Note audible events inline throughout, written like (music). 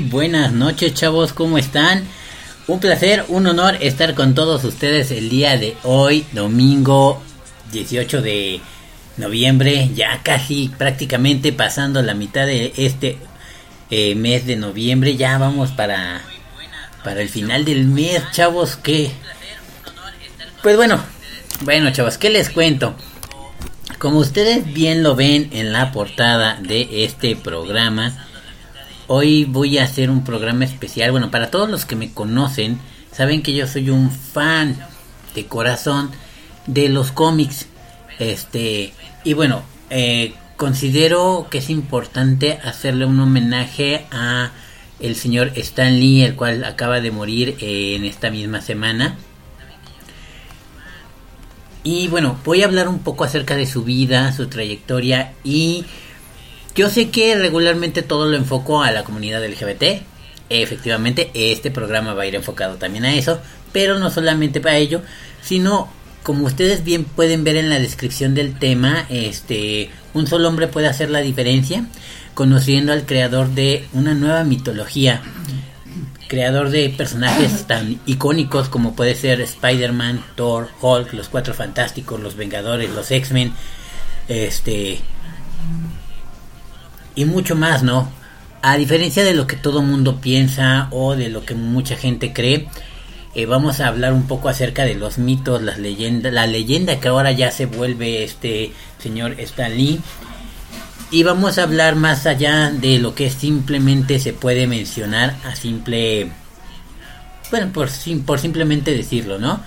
Buenas noches chavos, ¿cómo están? Un placer, un honor estar con todos ustedes el día de hoy, domingo 18 de noviembre, ya casi prácticamente pasando la mitad de este eh, mes de noviembre, ya vamos para, para el final del mes, chavos, que... Pues bueno, bueno chavos, ¿qué les cuento? Como ustedes bien lo ven en la portada de este programa, Hoy voy a hacer un programa especial. Bueno, para todos los que me conocen, saben que yo soy un fan de corazón de los cómics. Este, y bueno, eh, considero que es importante hacerle un homenaje a el señor Stan Lee, el cual acaba de morir eh, en esta misma semana. Y bueno, voy a hablar un poco acerca de su vida, su trayectoria y yo sé que regularmente todo lo enfoco a la comunidad LGBT. Efectivamente, este programa va a ir enfocado también a eso, pero no solamente para ello, sino como ustedes bien pueden ver en la descripción del tema, este un solo hombre puede hacer la diferencia, conociendo al creador de una nueva mitología, creador de personajes (coughs) tan icónicos como puede ser Spider-Man, Thor, Hulk, los Cuatro Fantásticos, los Vengadores, los X-Men, este y mucho más, ¿no? A diferencia de lo que todo mundo piensa o de lo que mucha gente cree, eh, vamos a hablar un poco acerca de los mitos, las leyendas, la leyenda que ahora ya se vuelve este señor Stan Lee. Y vamos a hablar más allá de lo que simplemente se puede mencionar a simple... Bueno, por, por simplemente decirlo, ¿no?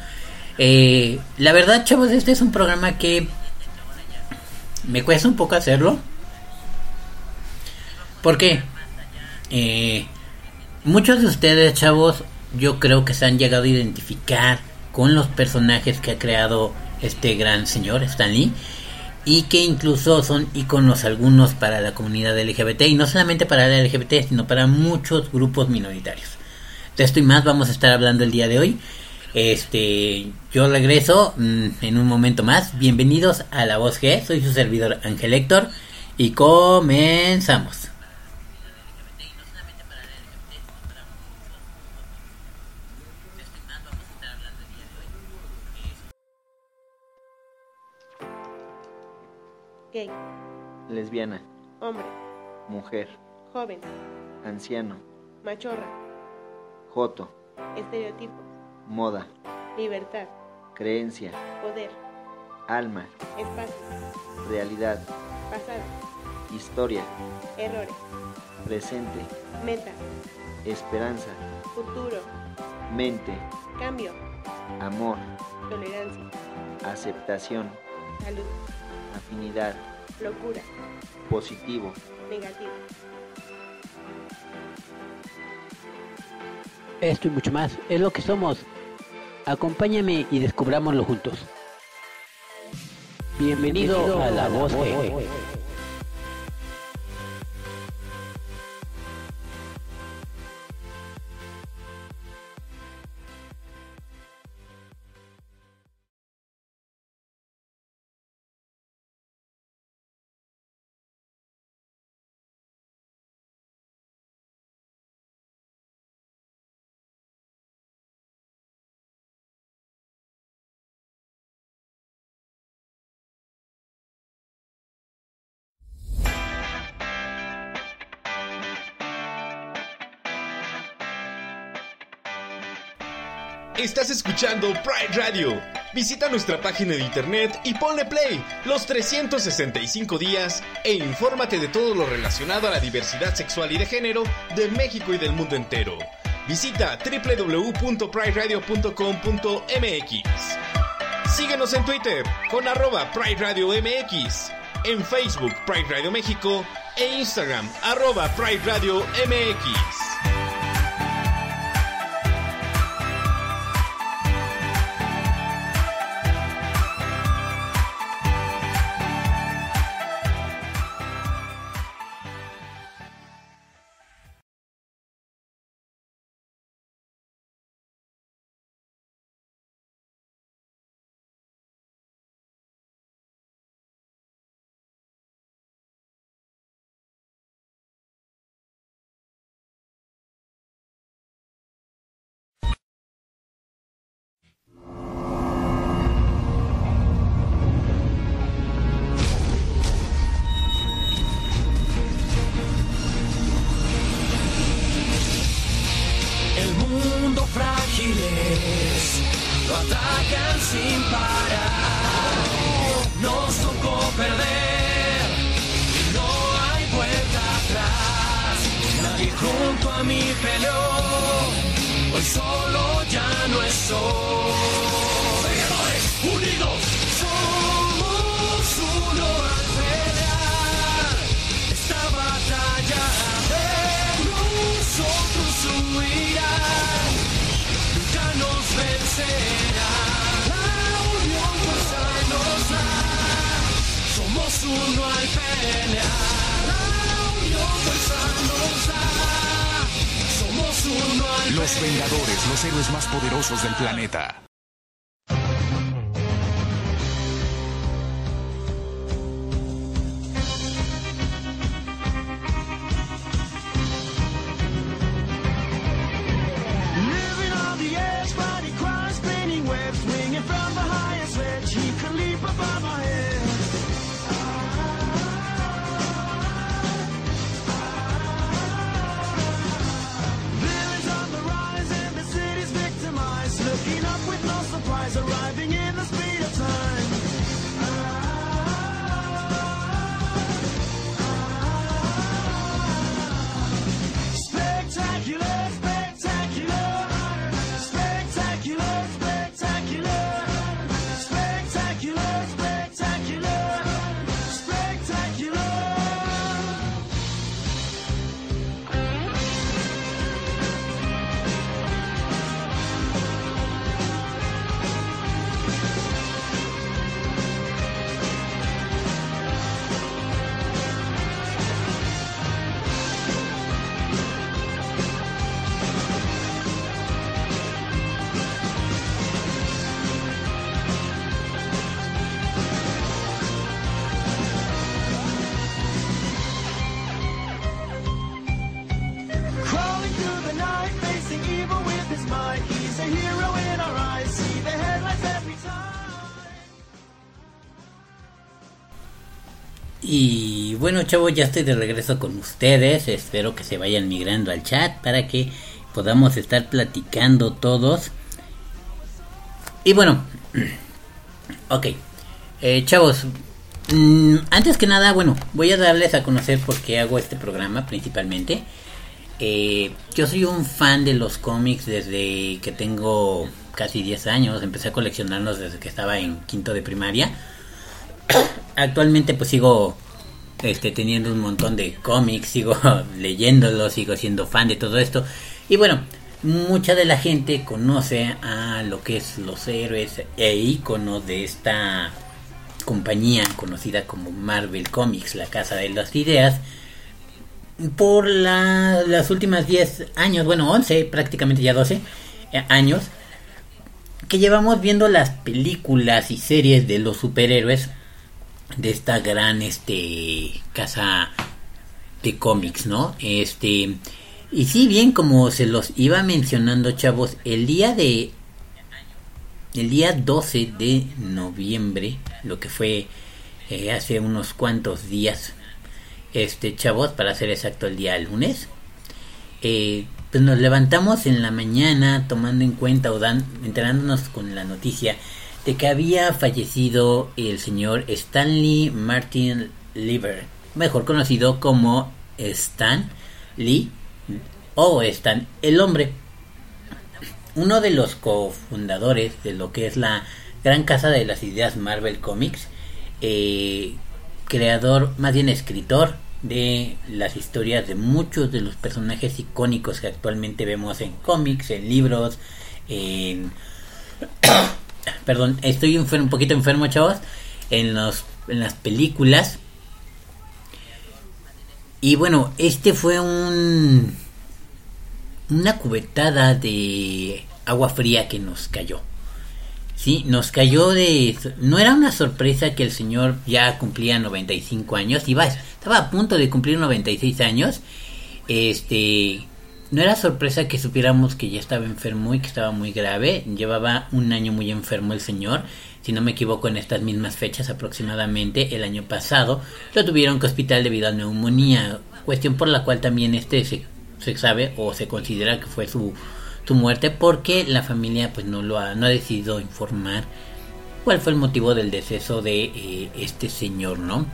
Eh, la verdad, chavos, este es un programa que me cuesta un poco hacerlo. ¿Por qué? Eh, muchos de ustedes, chavos, yo creo que se han llegado a identificar con los personajes que ha creado este gran señor, Stan Lee, y que incluso son iconos algunos para la comunidad LGBT, y no solamente para la LGBT, sino para muchos grupos minoritarios. De esto y más vamos a estar hablando el día de hoy. Este, yo regreso mmm, en un momento más. Bienvenidos a La Voz G, soy su servidor Ángel Héctor, y comenzamos. Lesbiana, hombre, mujer, joven, anciano, machorra, joto, estereotipos, moda, libertad, creencia, poder, alma, espacio, realidad, pasado, historia, errores, presente, meta, esperanza, futuro, mente, cambio, amor, tolerancia, aceptación, salud, afinidad, locura, positivo, negativo. Esto y mucho más es lo que somos. Acompáñame y descubrámoslo juntos. Bienvenido, a la voz G. Estás escuchando Pride Radio. Visita nuestra página de internet y ponle play los 365 días e infórmate de todo lo relacionado a la diversidad sexual y de género de México y del mundo entero. Visita www.prideradio.com.mx. Síguenos en Twitter con arroba Pride Radio MX, en Facebook Pride Radio México e Instagram arroba Pride Radio MX. Los. Vengadores, los héroes más poderosos del planeta. Bueno, chavos, ya estoy de regreso con ustedes. Espero que se vayan migrando al chat para que podamos estar platicando todos. Y bueno, (clears throat) ok, eh, chavos, mm, antes que nada, bueno, voy a darles a conocer por qué hago este programa principalmente. Eh, yo soy un fan de los cómics desde que tengo casi 10 años. Empecé a coleccionarlos desde que estaba en quinto de primaria. (coughs) Actualmente pues sigo este, teniendo un montón de cómics, sigo (laughs) leyéndolos, sigo siendo fan de todo esto. Y bueno, mucha de la gente conoce a lo que es los héroes e íconos de esta compañía conocida como Marvel Comics, la casa de las ideas por la, las últimas 10 años, bueno, 11, prácticamente ya 12 eh, años, que llevamos viendo las películas y series de los superhéroes de esta gran este casa de cómics, ¿no? Este y si bien como se los iba mencionando, chavos, el día de el día 12 de noviembre, lo que fue eh, hace unos cuantos días, este chavos, para ser exacto el día lunes. Eh, pues nos levantamos en la mañana tomando en cuenta o dan, enterándonos con la noticia de que había fallecido el señor Stanley Martin Lieber, mejor conocido como Stan Lee o Stan el hombre. Uno de los cofundadores de lo que es la gran casa de las ideas Marvel Comics, eh, creador, más bien escritor de las historias de muchos de los personajes icónicos que actualmente vemos en cómics, en libros, en... Perdón, estoy un poquito enfermo, chavos. En, los, en las películas. Y bueno, este fue un... Una cubetada de agua fría que nos cayó. Sí, nos cayó de... No era una sorpresa que el señor ya cumplía 95 años, iba, estaba a punto de cumplir 96 años. Este... No era sorpresa que supiéramos que ya estaba enfermo y que estaba muy grave. Llevaba un año muy enfermo el señor. Si no me equivoco, en estas mismas fechas aproximadamente, el año pasado, lo tuvieron que hospital debido a neumonía. Cuestión por la cual también este se, se sabe o se considera que fue su, su muerte porque la familia pues no lo ha, no ha decidido informar cuál fue el motivo del deceso de eh, este señor, ¿no?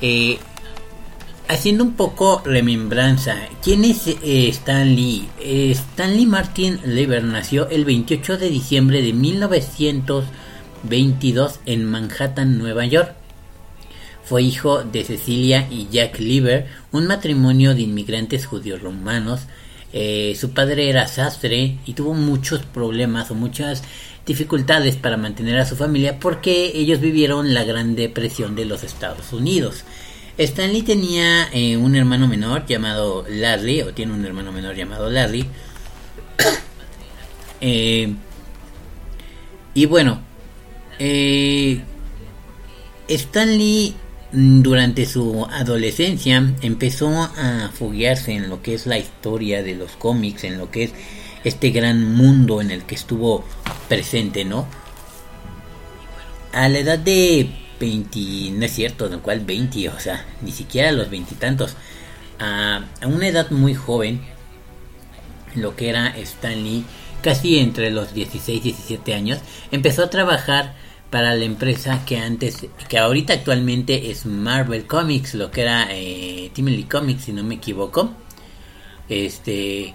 Eh, haciendo un poco remembranza, ¿quién es eh, Stan Lee? Eh, Stanley Martin Lever nació el 28 de diciembre de 1922 en Manhattan, Nueva York. Fue hijo de Cecilia y Jack Lever, un matrimonio de inmigrantes judíos romanos. Eh, su padre era sastre y tuvo muchos problemas o muchas dificultades para mantener a su familia porque ellos vivieron la Gran Depresión de los Estados Unidos. Stanley tenía eh, un hermano menor llamado Larry, o tiene un hermano menor llamado Larry. (coughs) eh, y bueno, eh, Stanley mm, durante su adolescencia empezó a foguearse en lo que es la historia de los cómics, en lo que es este gran mundo en el que estuvo presente, ¿no? A la edad de 20, no es cierto, del cual 20, o sea, ni siquiera los veintitantos, a, a una edad muy joven, lo que era Stanley, casi entre los 16 y 17 años, empezó a trabajar para la empresa que antes, que ahorita actualmente es Marvel Comics, lo que era eh, Timely Comics, si no me equivoco. Este.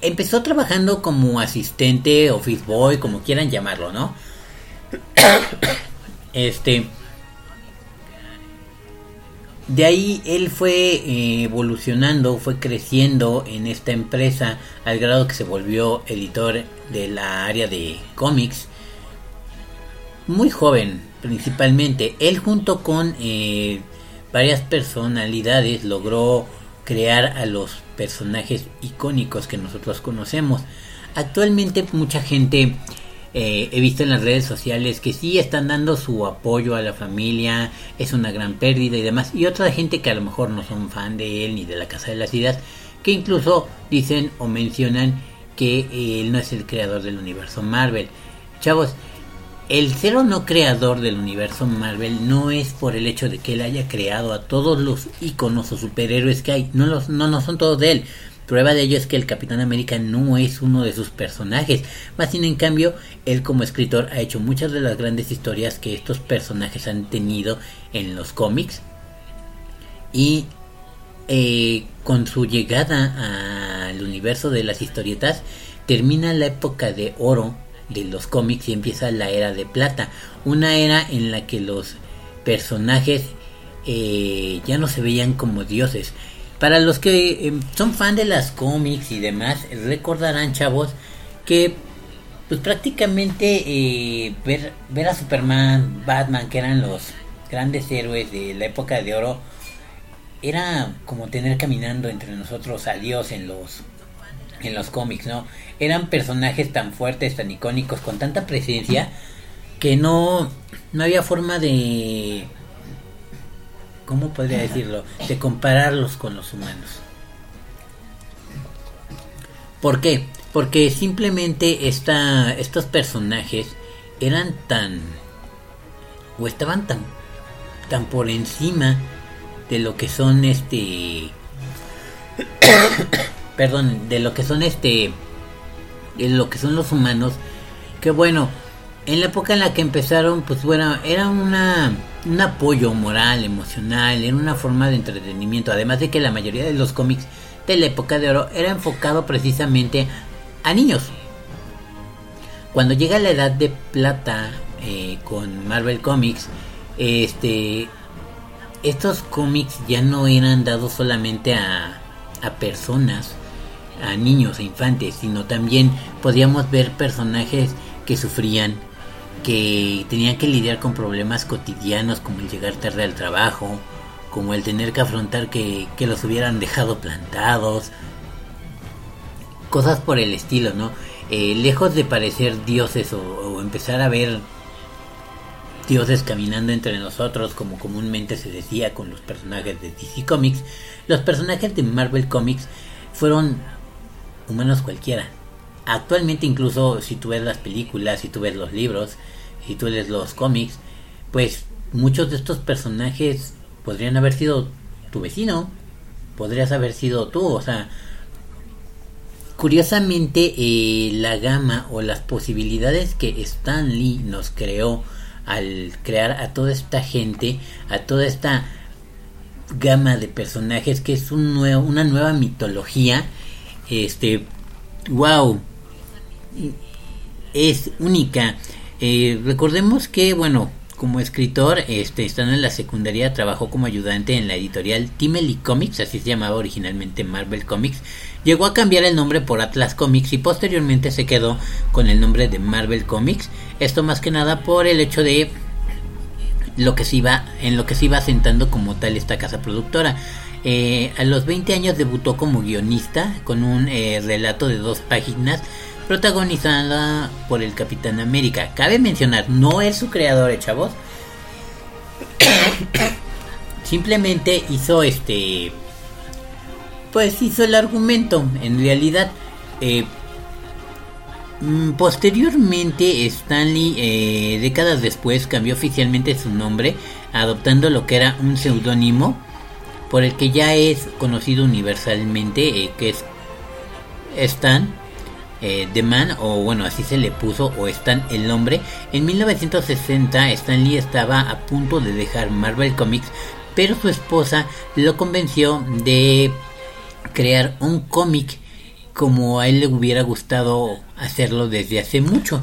Empezó trabajando como asistente, office boy, como quieran llamarlo, ¿no? (coughs) Este. De ahí él fue eh, evolucionando, fue creciendo en esta empresa al grado que se volvió editor de la área de cómics. Muy joven, principalmente. Él junto con eh, varias personalidades logró crear a los personajes icónicos que nosotros conocemos. Actualmente mucha gente eh, he visto en las redes sociales que sí están dando su apoyo a la familia, es una gran pérdida y demás. Y otra gente que a lo mejor no son fan de él ni de la Casa de las Ideas, que incluso dicen o mencionan que él no es el creador del universo Marvel. Chavos, el ser o no creador del universo Marvel no es por el hecho de que él haya creado a todos los iconos o superhéroes que hay. No, los, no, no son todos de él. Prueba de ello es que el Capitán América no es uno de sus personajes. Más sin en cambio, él como escritor ha hecho muchas de las grandes historias que estos personajes han tenido en los cómics. Y eh, con su llegada al universo de las historietas, termina la época de oro de los cómics y empieza la era de plata. Una era en la que los personajes eh, ya no se veían como dioses. Para los que eh, son fan de las cómics y demás, recordarán chavos que pues prácticamente eh, ver, ver a Superman, Batman, que eran los grandes héroes de la época de oro, era como tener caminando entre nosotros a Dios en los en los cómics, ¿no? Eran personajes tan fuertes, tan icónicos, con tanta presencia que no no había forma de ¿cómo podría decirlo? de compararlos con los humanos. ¿Por qué? Porque simplemente esta, estos personajes eran tan o estaban tan tan por encima de lo que son este perdón de lo que son este de lo que son los humanos que bueno en la época en la que empezaron pues bueno era una un apoyo moral emocional era una forma de entretenimiento además de que la mayoría de los cómics de la época de oro era enfocado precisamente a niños. Cuando llega la edad de plata eh, con Marvel Comics este estos cómics ya no eran dados solamente a, a personas, a niños, a infantes, sino también podíamos ver personajes que sufrían, que tenían que lidiar con problemas cotidianos como el llegar tarde al trabajo, como el tener que afrontar que, que los hubieran dejado plantados, cosas por el estilo, ¿no? Eh, lejos de parecer dioses o empezar a ver dioses caminando entre nosotros, como comúnmente se decía con los personajes de DC Comics, los personajes de Marvel Comics fueron humanos cualquiera. Actualmente incluso si tú ves las películas, si tú ves los libros, si tú lees los cómics, pues muchos de estos personajes podrían haber sido tu vecino, podrías haber sido tú, o sea, curiosamente eh, la gama o las posibilidades que Stan Lee nos creó al crear a toda esta gente, a toda esta gama de personajes que es un nuevo, una nueva mitología, este, wow, es única. Eh, recordemos que, bueno, como escritor, este, estando en la secundaria, trabajó como ayudante en la editorial Timely Comics, así se llamaba originalmente Marvel Comics. Llegó a cambiar el nombre por Atlas Comics y posteriormente se quedó con el nombre de Marvel Comics. Esto más que nada por el hecho de lo que se iba, en lo que se iba asentando como tal esta casa productora. Eh, a los 20 años debutó como guionista con un eh, relato de dos páginas protagonizada por el Capitán América. Cabe mencionar, no es su creador, ¿eh, chavos. (coughs) Simplemente hizo este. Pues hizo el argumento. En realidad, eh, mm, posteriormente, Stanley, eh, décadas después, cambió oficialmente su nombre, adoptando lo que era un seudónimo por el que ya es conocido universalmente, eh, que es Stan eh, The Man, o bueno, así se le puso, o Stan el nombre. En 1960 Stan Lee estaba a punto de dejar Marvel Comics, pero su esposa lo convenció de crear un cómic como a él le hubiera gustado hacerlo desde hace mucho.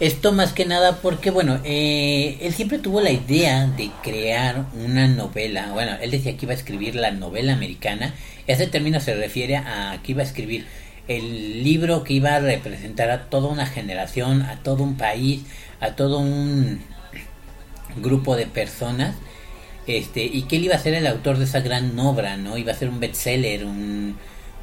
Esto más que nada porque, bueno, eh, él siempre tuvo la idea de crear una novela. Bueno, él decía que iba a escribir la novela americana. Ese término se refiere a que iba a escribir el libro que iba a representar a toda una generación, a todo un país, a todo un grupo de personas, este, y que él iba a ser el autor de esa gran obra, ¿no? Iba a ser un bestseller, un,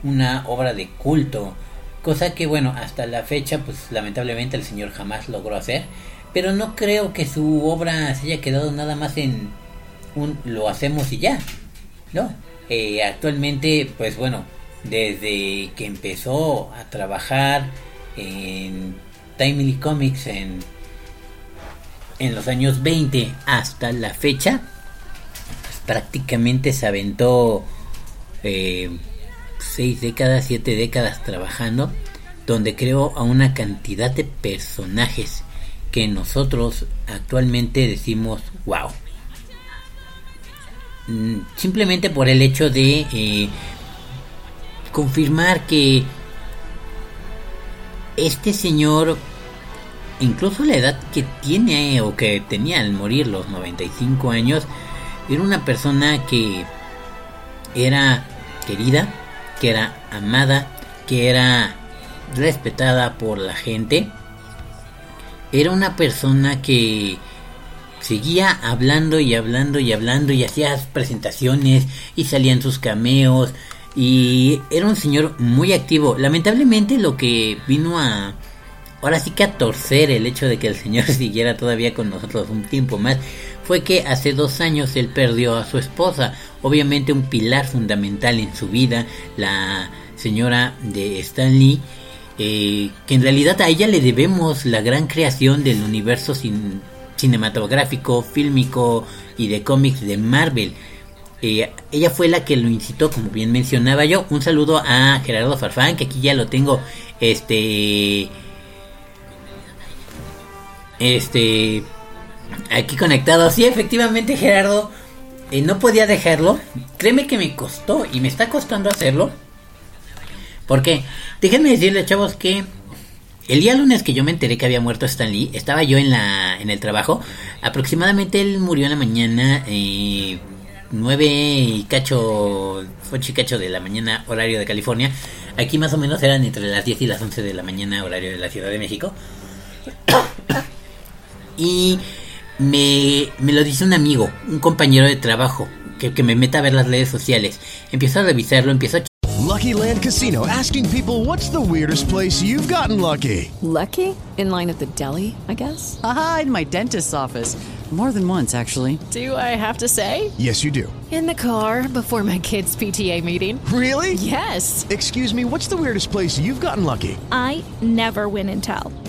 una obra de culto, cosa que bueno, hasta la fecha, pues lamentablemente el señor jamás logró hacer, pero no creo que su obra se haya quedado nada más en un lo hacemos y ya, ¿no? Eh, actualmente, pues bueno, desde que empezó a trabajar en Timely Comics en en los años 20 hasta la fecha, pues, prácticamente se aventó eh, seis décadas, siete décadas trabajando, donde creó a una cantidad de personajes que nosotros actualmente decimos wow. Mm, Simplemente por el hecho de eh, confirmar que este señor, incluso la edad que tiene o que tenía al morir los 95 años, era una persona que era querida, que era amada, que era respetada por la gente. Era una persona que seguía hablando y hablando y hablando y hacía presentaciones y salían sus cameos y era un señor muy activo. Lamentablemente lo que vino a ahora sí que a torcer el hecho de que el señor (laughs) siguiera todavía con nosotros un tiempo más fue que hace dos años él perdió a su esposa, obviamente un pilar fundamental en su vida, la señora de Stan Lee, eh, que en realidad a ella le debemos la gran creación del universo cin- cinematográfico, fílmico y de cómics de Marvel. Eh, ella fue la que lo incitó, como bien mencionaba yo. Un saludo a Gerardo Farfán, que aquí ya lo tengo, este, este, aquí conectado. Sí, efectivamente, Gerardo, eh, no podía dejarlo. Créeme que me costó y me está costando hacerlo. Porque, déjenme decirles, chavos, que el día lunes que yo me enteré que había muerto Stan Lee, estaba yo en la en el trabajo. Aproximadamente él murió en la mañana, eh, 9 y cacho, 8 y cacho de la mañana, horario de California. Aquí más o menos eran entre las 10 y las 11 de la mañana, horario de la Ciudad de México. (coughs) y me, me lo dice un amigo, un compañero de trabajo, que, que me meta a ver las redes sociales. Empiezo a revisarlo, empiezo a Lucky Land Casino asking people what's the weirdest place you've gotten lucky? Lucky? In line at the deli, I guess? Aha, in my dentist's office. More than once, actually. Do I have to say? Yes, you do. In the car before my kids' PTA meeting. Really? Yes. Excuse me, what's the weirdest place you've gotten lucky? I never win and tell.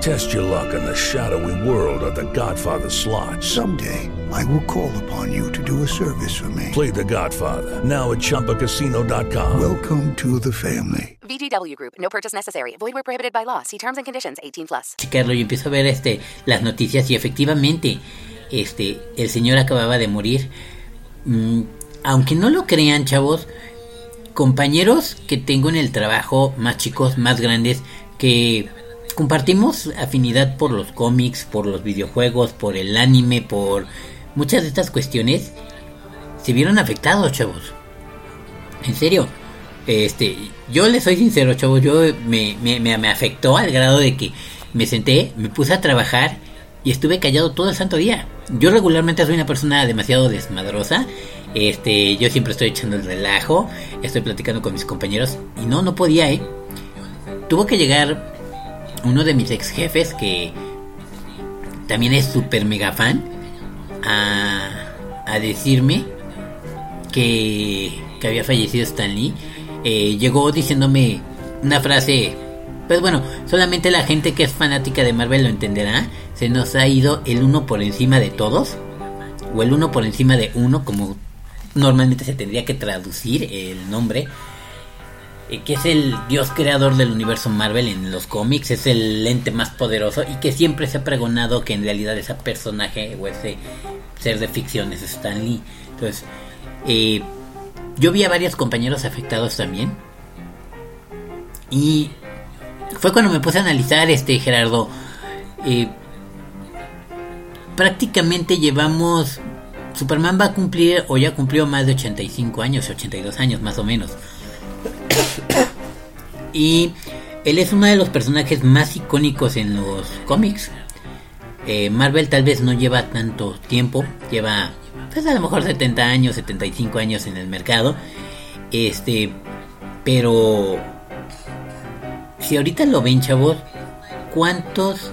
Test your luck in the shadowy world of The Godfather slot. Someday, I will call upon you to do a service for me. Play The Godfather now at ChumbaCasino.com. Welcome to the family. VGW Group. No purchase necessary. Void where prohibited by law. See terms and conditions. 18 plus. checarlo y empiezo a ver este las noticias y efectivamente este el señor acababa de morir Mm, aunque no lo crean chavos compañeros que tengo en el trabajo más chicos más grandes que compartimos afinidad por los cómics por los videojuegos por el anime por muchas de estas cuestiones se vieron afectados chavos en serio este, yo le soy sincero, chavos, yo me, me, me, me afectó al grado de que me senté, me puse a trabajar y estuve callado todo el santo día. Yo regularmente soy una persona demasiado desmadrosa. Este, yo siempre estoy echando el relajo, estoy platicando con mis compañeros y no, no podía, eh. Tuvo que llegar uno de mis ex jefes que también es súper mega fan a, decirme que, que había fallecido Stan Lee. Eh, llegó diciéndome una frase, pues bueno, solamente la gente que es fanática de Marvel lo entenderá. Se nos ha ido el uno por encima de todos, o el uno por encima de uno, como normalmente se tendría que traducir el nombre. Eh, que es el dios creador del universo Marvel en los cómics, es el ente más poderoso y que siempre se ha pregonado que en realidad ese personaje o ese ser de ficción es Stan Lee. Entonces, eh, yo vi a varios compañeros afectados también. Y fue cuando me puse a analizar este Gerardo. eh, prácticamente llevamos. Superman va a cumplir, o ya cumplió más de 85 años, 82 años más o menos. (coughs) y él es uno de los personajes más icónicos en los cómics. Eh, Marvel tal vez no lleva tanto tiempo, lleva pues a lo mejor 70 años, 75 años en el mercado. Este, pero si ahorita lo ven, chavos, ¿cuántos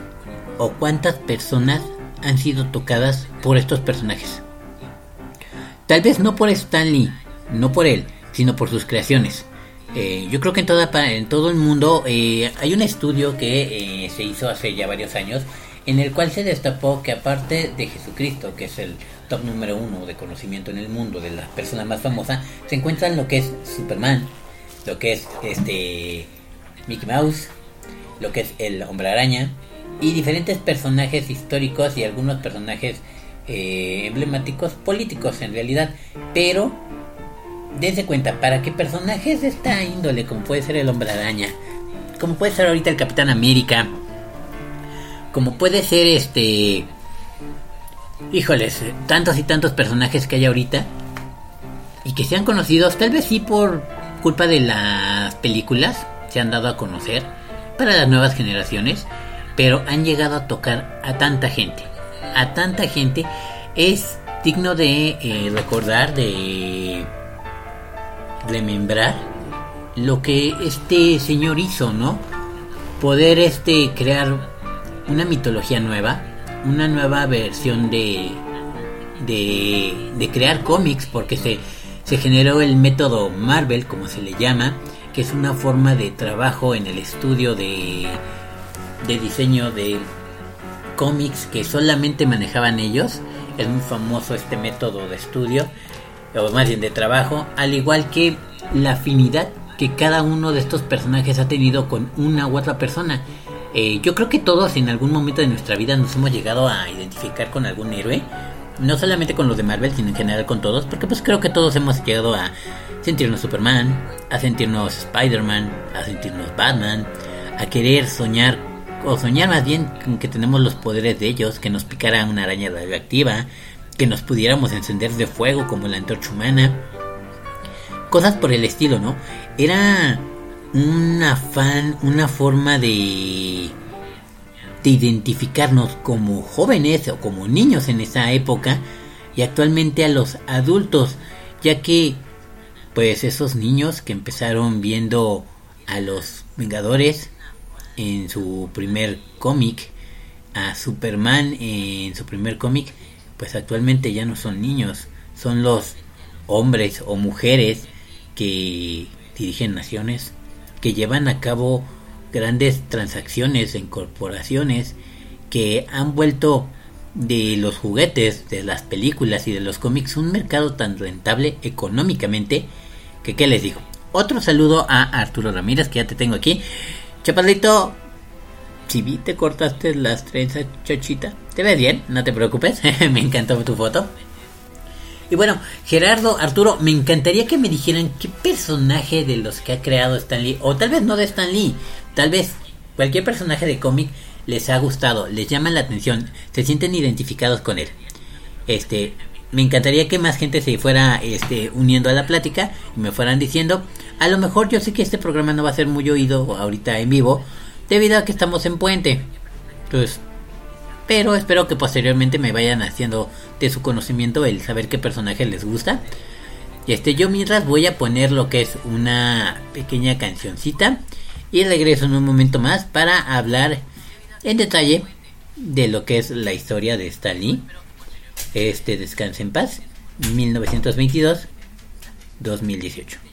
o cuántas personas han sido tocadas por estos personajes? Tal vez no por Stan Lee, no por él, sino por sus creaciones. Eh, yo creo que en, toda, en todo el mundo eh, hay un estudio que eh, se hizo hace ya varios años en el cual se destapó que aparte de Jesucristo, que es el top número uno de conocimiento en el mundo, de la persona más famosa, se encuentran lo que es Superman, lo que es este Mickey Mouse, lo que es el Hombre Araña y diferentes personajes históricos y algunos personajes eh, emblemáticos políticos en realidad, pero dense cuenta, para que personajes de esta índole, como puede ser el Hombre Araña, como puede ser ahorita el Capitán América, como puede ser este. Híjoles, tantos y tantos personajes que hay ahorita y que sean conocidos, tal vez sí por culpa de las películas, se han dado a conocer para las nuevas generaciones, pero han llegado a tocar a tanta gente, a tanta gente, es digno de eh, recordar, de remembrar lo que este señor hizo, ¿no? Poder este crear una mitología nueva, una nueva versión de de, crear cómics, porque se, se generó el método Marvel, como se le llama, que es una forma de trabajo en el estudio de, de diseño de cómics que solamente manejaban ellos. Es muy famoso este método de estudio, o más bien de trabajo, al igual que la afinidad que cada uno de estos personajes ha tenido con una u otra persona. Eh, yo creo que todos en algún momento de nuestra vida nos hemos llegado a identificar con algún héroe. No solamente con los de Marvel, sino en general con todos. Porque pues creo que todos hemos llegado a sentirnos Superman, a sentirnos Spider-Man, a sentirnos Batman, a querer soñar, o soñar más bien con que tenemos los poderes de ellos, que nos picara una araña radioactiva, que nos pudiéramos encender de fuego como la antorcha humana. Cosas por el estilo, ¿no? Era un afán, una forma de de identificarnos como jóvenes o como niños en esa época y actualmente a los adultos, ya que pues esos niños que empezaron viendo a los Vengadores en su primer cómic, a Superman en su primer cómic, pues actualmente ya no son niños, son los hombres o mujeres que dirigen naciones, que llevan a cabo grandes transacciones en corporaciones que han vuelto de los juguetes, de las películas y de los cómics un mercado tan rentable económicamente que qué les digo. Otro saludo a Arturo Ramírez que ya te tengo aquí. Chapadito, vi te cortaste las trenzas, chochita. Te ves bien, no te preocupes. (laughs) me encantó tu foto. Y bueno, Gerardo, Arturo, me encantaría que me dijeran qué personaje de los que ha creado Stan Lee, o tal vez no de Stan Lee, tal vez cualquier personaje de cómic les ha gustado, les llama la atención, se sienten identificados con él. Este, me encantaría que más gente se fuera este, uniendo a la plática y me fueran diciendo, a lo mejor yo sé que este programa no va a ser muy oído ahorita en vivo, debido a que estamos en puente. Entonces, pero espero que posteriormente me vayan haciendo de su conocimiento el saber qué personaje les gusta. Y este, yo mientras voy a poner lo que es una pequeña cancioncita y regreso en un momento más para hablar en detalle de lo que es la historia de Stan Lee. Este Descanse en Paz, 1922-2018.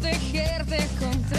protegerte con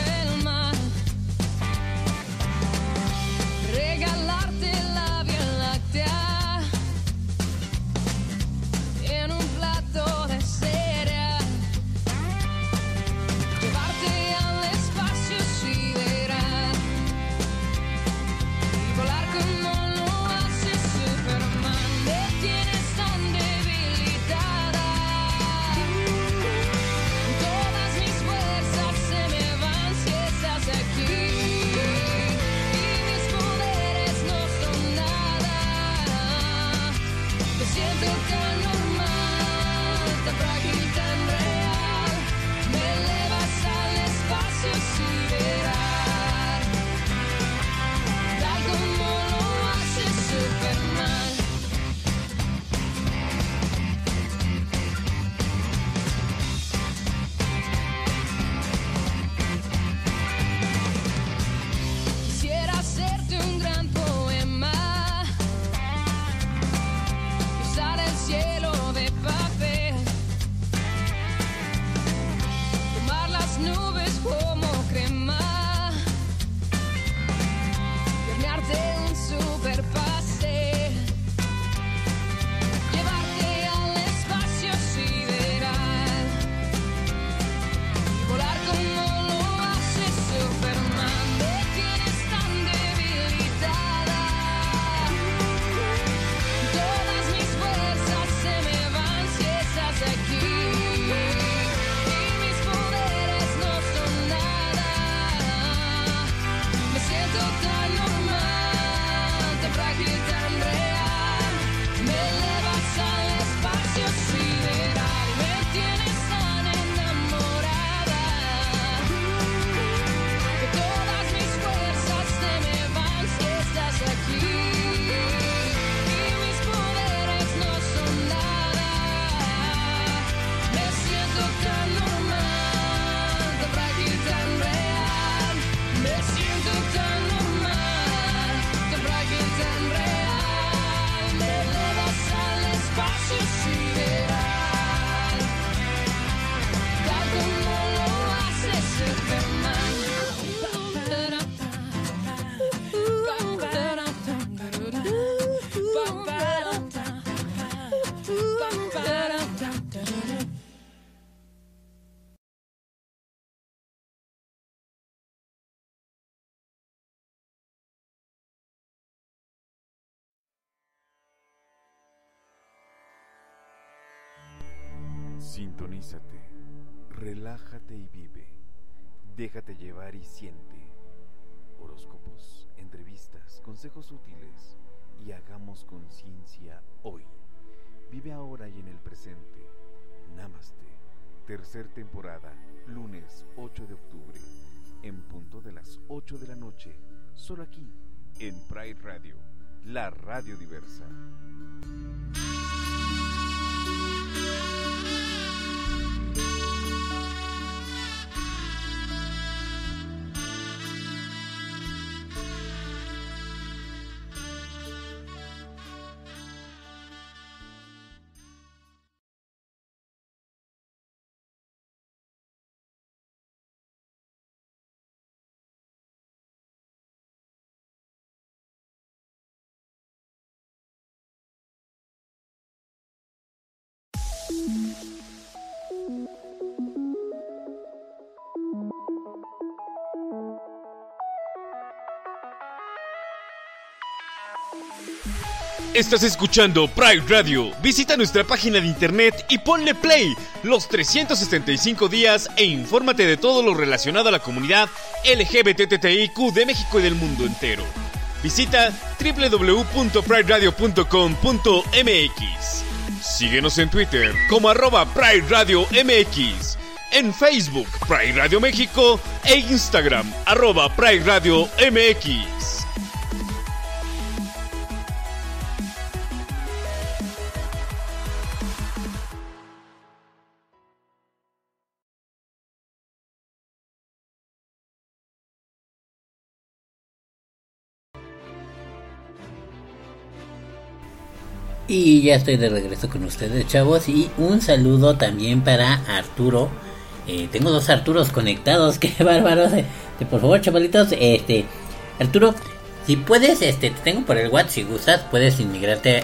Sintonízate, relájate y vive. Déjate llevar y siente. Horóscopos, entrevistas, consejos útiles y hagamos conciencia hoy. Vive ahora y en el presente. Namaste. Tercer temporada, lunes 8 de octubre, en punto de las 8 de la noche, solo aquí, en Pride Radio, la radio diversa. Estás escuchando Pride Radio. Visita nuestra página de internet y ponle play los 365 días e infórmate de todo lo relacionado a la comunidad LGBTTIQ de México y del mundo entero. Visita www.prideradio.com.mx. Síguenos en Twitter como arroba Pride Radio MX, en Facebook Pride Radio México e Instagram arroba Pride Radio MX. Y ya estoy de regreso con ustedes, chavos. Y un saludo también para Arturo. Eh, tengo dos Arturos conectados, (laughs) qué bárbaros. Eh, por favor, chavalitos, este Arturo, si puedes, este, te tengo por el WhatsApp, si gustas, puedes inmigrarte,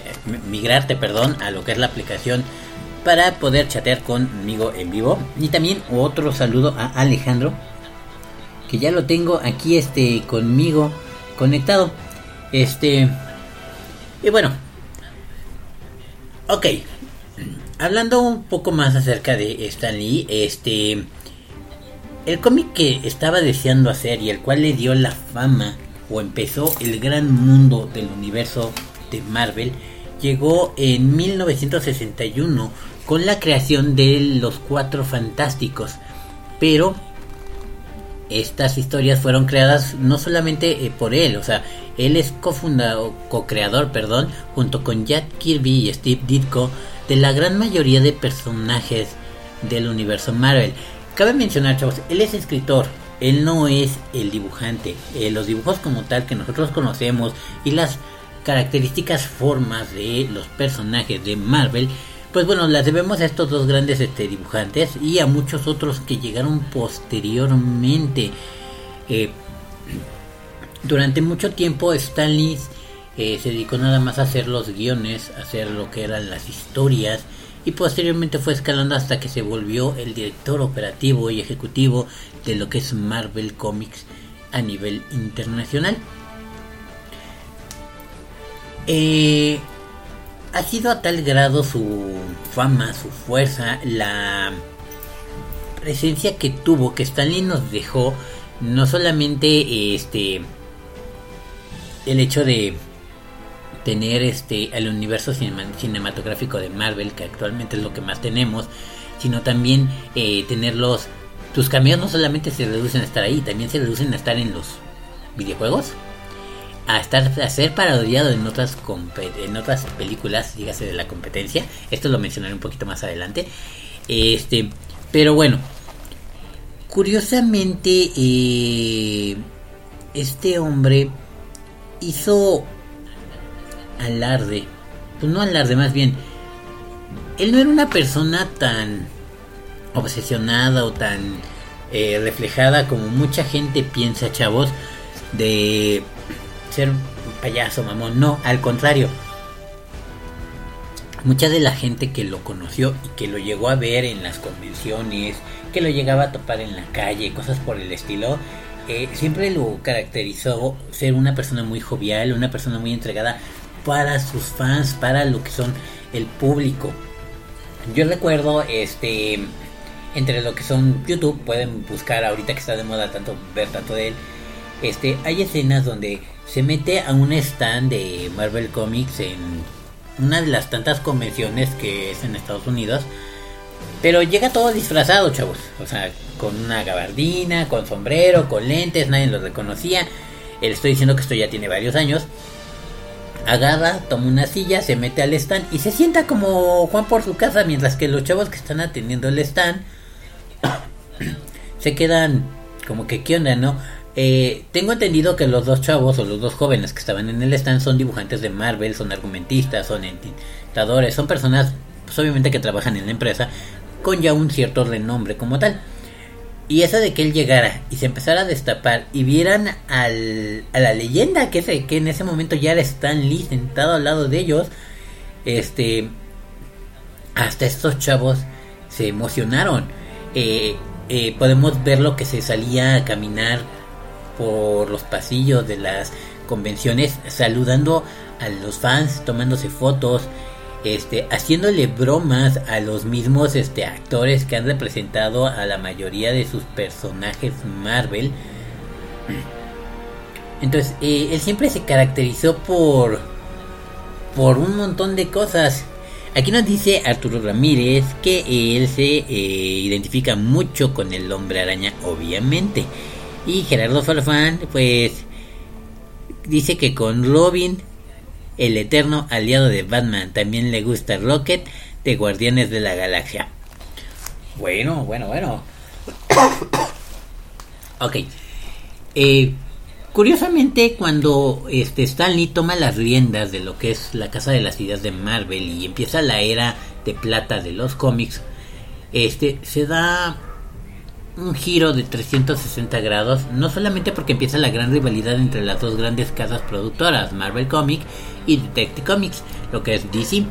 migrarte, perdón, a lo que es la aplicación para poder chatear conmigo en vivo. Y también otro saludo a Alejandro, que ya lo tengo aquí, este, conmigo conectado. Este, y bueno, Ok, hablando un poco más acerca de Stan Lee, este, el cómic que estaba deseando hacer y el cual le dio la fama o empezó el gran mundo del universo de Marvel, llegó en 1961 con la creación de los Cuatro Fantásticos, pero estas historias fueron creadas no solamente eh, por él, o sea, él es cofundador, co-creador, perdón, junto con Jack Kirby y Steve Ditko de la gran mayoría de personajes del universo Marvel. Cabe mencionar, chavos, él es escritor, él no es el dibujante. Eh, los dibujos como tal que nosotros conocemos y las características formas de los personajes de Marvel pues bueno, las debemos a estos dos grandes este, dibujantes y a muchos otros que llegaron posteriormente. Eh, durante mucho tiempo Stan Lee eh, se dedicó nada más a hacer los guiones, a hacer lo que eran las historias y posteriormente fue escalando hasta que se volvió el director operativo y ejecutivo de lo que es Marvel Comics a nivel internacional. Eh, ha sido a tal grado su fama, su fuerza, la presencia que tuvo que Stanley nos dejó no solamente este el hecho de tener este el universo cinematográfico de Marvel que actualmente es lo que más tenemos sino también eh, tener los tus cameos no solamente se reducen a estar ahí también se reducen a estar en los videojuegos a estar a ser parodiado en otras en otras películas, dígase de la competencia. Esto lo mencionaré un poquito más adelante. Este, pero bueno, curiosamente eh, este hombre hizo alarde, pues no alarde, más bien él no era una persona tan obsesionada o tan eh, reflejada como mucha gente piensa, chavos, de ser un payaso, mamón. No, al contrario. Mucha de la gente que lo conoció y que lo llegó a ver en las convenciones, que lo llegaba a topar en la calle, cosas por el estilo, eh, siempre lo caracterizó ser una persona muy jovial, una persona muy entregada para sus fans, para lo que son el público. yo recuerdo, este, entre lo que son YouTube, pueden buscar ahorita que está de moda tanto ver tanto de él, este, hay escenas donde se mete a un stand de Marvel Comics en una de las tantas convenciones que es en Estados Unidos. Pero llega todo disfrazado, chavos. O sea, con una gabardina, con sombrero, con lentes, nadie lo reconocía. Le estoy diciendo que esto ya tiene varios años. Agarra, toma una silla, se mete al stand y se sienta como Juan por su casa, mientras que los chavos que están atendiendo el stand (coughs) se quedan como que, ¿qué onda, no? Eh, tengo entendido que los dos chavos o los dos jóvenes que estaban en el stand son dibujantes de Marvel, son argumentistas, son entintadores, son personas, pues obviamente que trabajan en la empresa, con ya un cierto renombre como tal. Y eso de que él llegara y se empezara a destapar y vieran al, a la leyenda que, que en ese momento ya era Stan Lee sentado al lado de ellos, este, hasta estos chavos se emocionaron. Eh, eh, podemos ver lo que se salía a caminar por los pasillos de las convenciones saludando a los fans, tomándose fotos, este, haciéndole bromas a los mismos este, actores que han representado a la mayoría de sus personajes Marvel. Entonces, eh, él siempre se caracterizó por por un montón de cosas. Aquí nos dice Arturo Ramírez que él se eh, identifica mucho con el hombre araña, obviamente. Y Gerardo Farfán, pues, dice que con Robin, el eterno aliado de Batman, también le gusta Rocket de Guardianes de la Galaxia. Bueno, bueno, bueno. (coughs) ok. Eh, curiosamente, cuando este Stan Lee toma las riendas de lo que es la Casa de las Ideas de Marvel y empieza la era de plata de los cómics, este se da un giro de 360 grados, no solamente porque empieza la gran rivalidad entre las dos grandes casas productoras, Marvel Comics y Detective Comics, lo que es DC,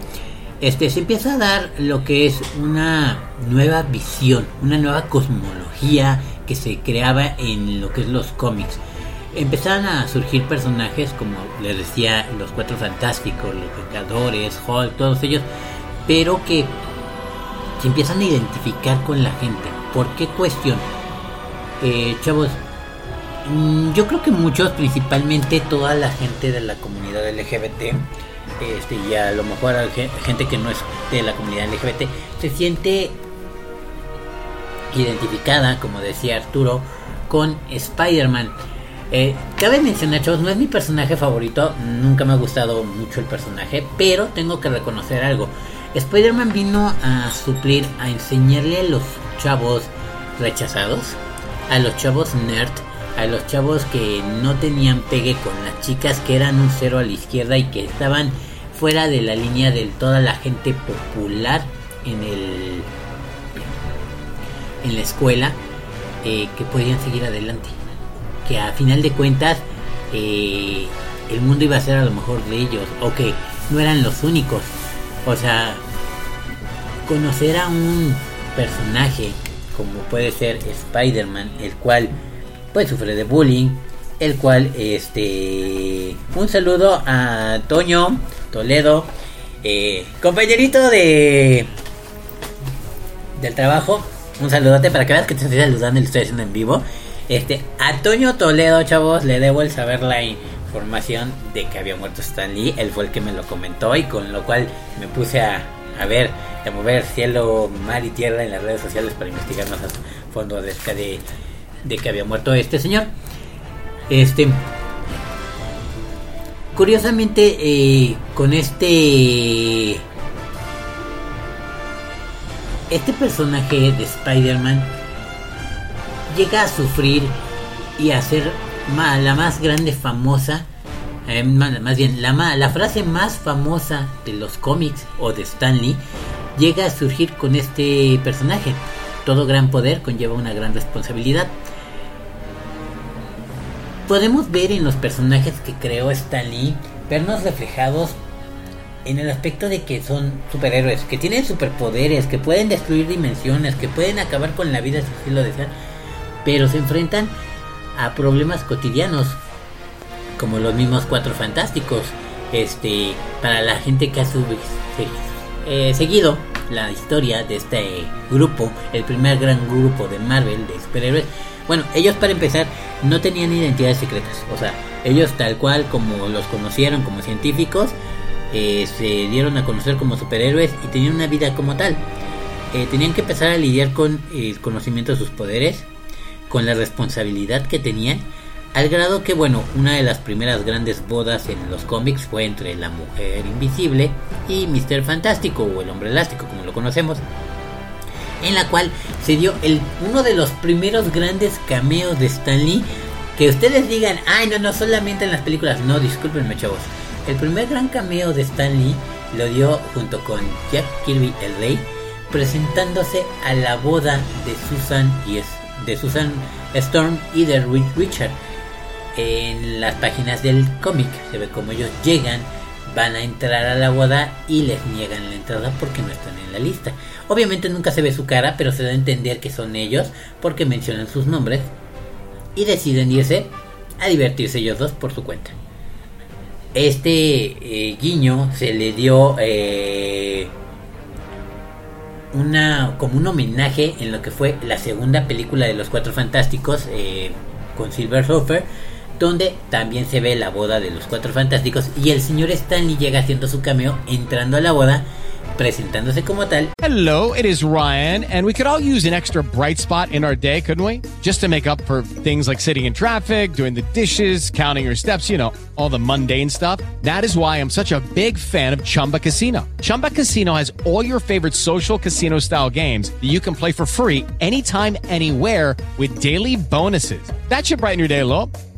este se empieza a dar lo que es una nueva visión, una nueva cosmología que se creaba en lo que es los cómics. Empezaron a surgir personajes como les decía, los Cuatro Fantásticos, los Vengadores, Hulk, todos ellos, pero que se empiezan a identificar con la gente. ¿Por qué cuestión? Eh, chavos, mm, yo creo que muchos, principalmente toda la gente de la comunidad LGBT, este, y a lo mejor a ge- gente que no es de la comunidad LGBT, se siente identificada, como decía Arturo, con Spider-Man. Eh, cabe mencionar, chavos, no es mi personaje favorito, nunca me ha gustado mucho el personaje, pero tengo que reconocer algo. Spider-Man vino a suplir, a enseñarle a los chavos rechazados, a los chavos nerd, a los chavos que no tenían pegue con las chicas, que eran un cero a la izquierda y que estaban fuera de la línea de toda la gente popular en el en la escuela eh, que podían seguir adelante. Que a final de cuentas eh, el mundo iba a ser a lo mejor de ellos o que no eran los únicos. O sea conocer a un personaje como puede ser Spider-Man el cual pues sufre de bullying el cual este un saludo a Toño Toledo eh, compañerito de del trabajo un saludote para que veas que te estoy saludando y lo estoy haciendo en vivo. Este a Toño Toledo chavos le debo el saber la información de que había muerto Stan Lee él fue el que me lo comentó y con lo cual me puse a, a ver a mover cielo mar y tierra en las redes sociales para investigar más a fondo acerca de, de que había muerto este señor. Este curiosamente eh, con este este personaje de Spider-Man llega a sufrir y a ser la más grande famosa eh, ma- más bien la, la frase más famosa de los cómics o de Stan Lee llega a surgir con este personaje. Todo gran poder conlleva una gran responsabilidad. Podemos ver en los personajes que creó Stan Lee vernos reflejados en el aspecto de que son superhéroes, que tienen superpoderes, que pueden destruir dimensiones, que pueden acabar con la vida si así lo desean, pero se enfrentan a problemas cotidianos, como los mismos cuatro fantásticos. Este, para la gente que ha sub- eh, seguido la historia de este grupo, el primer gran grupo de Marvel de superhéroes. Bueno, ellos para empezar no tenían identidades secretas, o sea, ellos tal cual como los conocieron como científicos, eh, se dieron a conocer como superhéroes y tenían una vida como tal. Eh, tenían que empezar a lidiar con el conocimiento de sus poderes, con la responsabilidad que tenían, al grado que, bueno, una de las primeras grandes bodas en los cómics fue entre la mujer invisible y Mr. Fantástico o el hombre elástico, como lo conocemos, en la cual se dio el, uno de los primeros grandes cameos de Stan Lee. Que ustedes digan, ay, no, no, solamente en las películas. No, discúlpenme, chavos. El primer gran cameo de Stan Lee lo dio junto con Jack Kirby el Rey, presentándose a la boda de Susan y de Susan Storm y de Richard. En las páginas del cómic se ve como ellos llegan, van a entrar a la boda y les niegan la entrada porque no están en la lista. Obviamente nunca se ve su cara, pero se da a entender que son ellos porque mencionan sus nombres y deciden irse a divertirse ellos dos por su cuenta. Este eh, guiño se le dio eh, una como un homenaje en lo que fue la segunda película de los Cuatro Fantásticos eh, con Silver Surfer, donde también se ve la boda de los Cuatro Fantásticos y el señor Stanley llega haciendo su cameo entrando a la boda presentándose como tal. Hello, it is Ryan, and we could all use an extra bright spot in our day, couldn't we? Just to make up for things like sitting in traffic, doing the dishes, counting your steps, you know, all the mundane stuff. That is why I'm such a big fan of Chumba Casino. Chumba Casino has all your favorite social casino style games that you can play for free anytime, anywhere with daily bonuses. That should brighten your day a.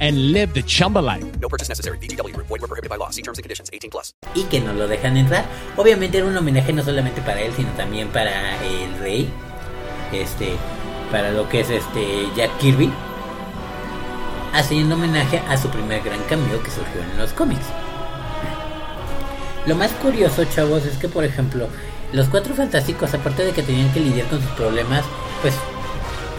and live the Chumba life. No purchase necessary. VGW Group. Void were prohibited by law. See terms and conditions. 18 plus. Y que no lo dejan entrar. Obviamente era un homenaje no solamente para él, sino también para el rey. Este, para lo que es este Jack Kirby. Haciendo homenaje a su primer gran cambio que surgió en los cómics. Lo más curioso, chavos, es que por ejemplo, los cuatro fantásticos, aparte de que tenían que lidiar con sus problemas, pues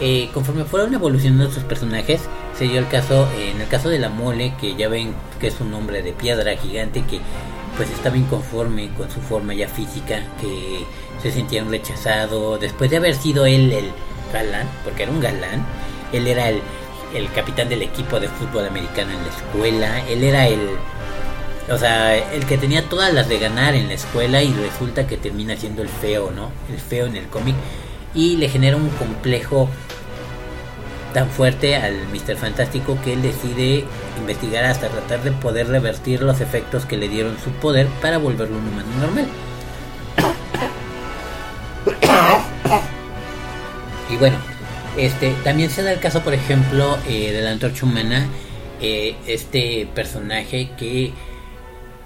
eh, conforme fueron evolucionando sus personajes, se dio el caso, eh, en el caso de la mole, que ya ven que es un hombre de piedra gigante que pues estaba inconforme con su forma ya física, que se sentía un rechazado, después de haber sido él el galán, porque era un galán, él era el, el capitán del equipo de fútbol americano en la escuela, él era el o sea, el que tenía todas las de ganar en la escuela y resulta que termina siendo el feo, ¿no? El feo en el cómic. Y le genera un complejo tan fuerte al Mr. Fantástico que él decide investigar hasta tratar de poder revertir los efectos que le dieron su poder para volverlo un humano normal. Y bueno, este también se da el caso, por ejemplo, eh, de la antorcha humana, eh, este personaje que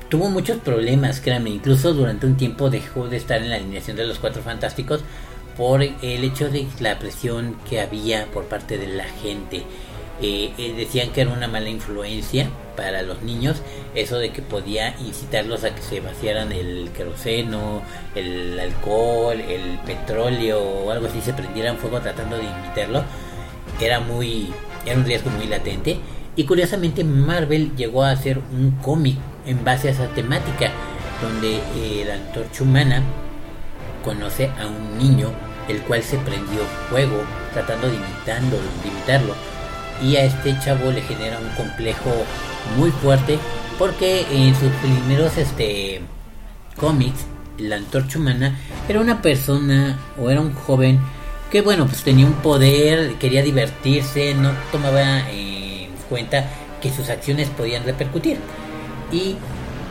tuvo muchos problemas, créanme, incluso durante un tiempo dejó de estar en la alineación de los Cuatro Fantásticos por el hecho de la presión que había por parte de la gente. Eh, eh, decían que era una mala influencia para los niños, eso de que podía incitarlos a que se vaciaran el queroseno, el alcohol, el petróleo o algo así, se prendieran fuego tratando de imitarlo, era muy, era un riesgo muy latente. Y curiosamente Marvel llegó a hacer un cómic en base a esa temática, donde eh, la antorcha humana conoce a un niño el cual se prendió fuego tratando de, imitando, de imitarlo. Y a este chavo le genera un complejo muy fuerte porque en sus primeros este cómics la antorcha humana era una persona o era un joven que bueno pues tenía un poder quería divertirse no tomaba en cuenta que sus acciones podían repercutir. Y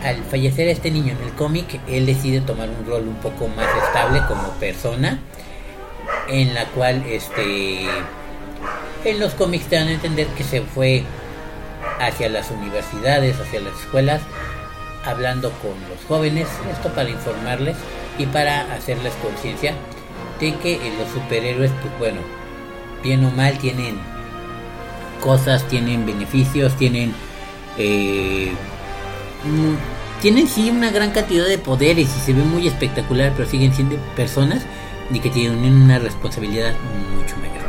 al fallecer este niño en el cómic, él decide tomar un rol un poco más estable como persona, en la cual este en los cómics te dan a entender que se fue hacia las universidades, hacia las escuelas, hablando con los jóvenes, esto para informarles y para hacerles conciencia de que los superhéroes, pues bueno, bien o mal tienen cosas, tienen beneficios, tienen eh, mm, tienen sí una gran cantidad de poderes y se ve muy espectacular, pero siguen siendo personas y que tienen una responsabilidad mucho mayor.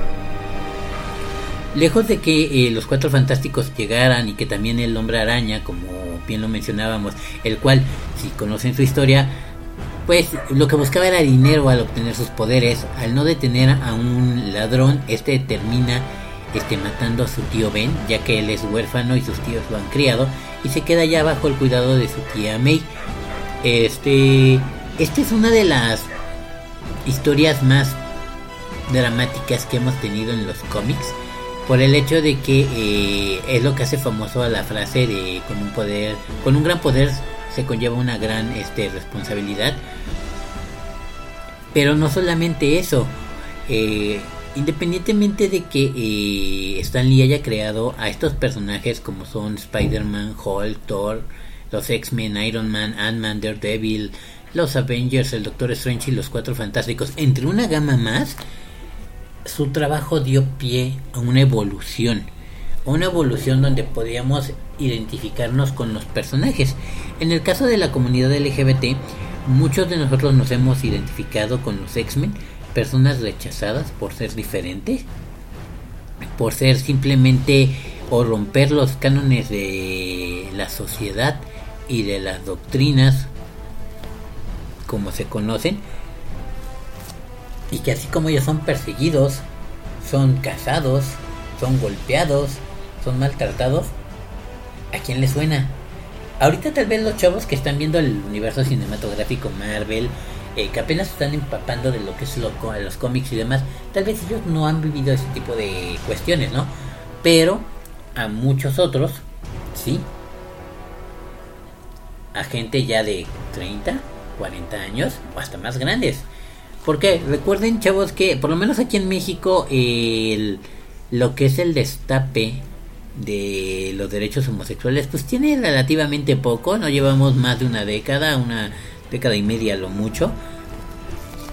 Lejos de que eh, los cuatro fantásticos llegaran y que también el hombre araña, como bien lo mencionábamos, el cual, si conocen su historia, pues lo que buscaba era dinero al obtener sus poderes. Al no detener a un ladrón, este termina este, matando a su tío Ben, ya que él es huérfano y sus tíos lo han criado, y se queda ya bajo el cuidado de su tía May. Este, esta es una de las historias más dramáticas que hemos tenido en los cómics por el hecho de que eh, es lo que hace famoso a la frase de con un poder con un gran poder se conlleva una gran este, responsabilidad pero no solamente eso eh, independientemente de que eh, Stan Lee haya creado a estos personajes como son Spider-Man, Hulk, Thor, los X-Men, Iron Man, Ant-Man, Daredevil, los Avengers, el Doctor Strange y los Cuatro Fantásticos, entre una gama más, su trabajo dio pie a una evolución. Una evolución donde podíamos identificarnos con los personajes. En el caso de la comunidad LGBT, muchos de nosotros nos hemos identificado con los X-Men, personas rechazadas por ser diferentes, por ser simplemente o romper los cánones de la sociedad y de las doctrinas como se conocen y que así como ellos son perseguidos, son cazados, son golpeados, son maltratados, ¿a quién les suena? Ahorita tal vez los chavos que están viendo el universo cinematográfico Marvel, eh, que apenas están empapando de lo que es lo, los cómics y demás, tal vez ellos no han vivido ese tipo de cuestiones, ¿no? Pero a muchos otros, sí. A gente ya de 30, 40 años o hasta más grandes. Porque recuerden, chavos, que por lo menos aquí en México, el, lo que es el destape de los derechos homosexuales, pues tiene relativamente poco. No llevamos más de una década, una década y media lo mucho.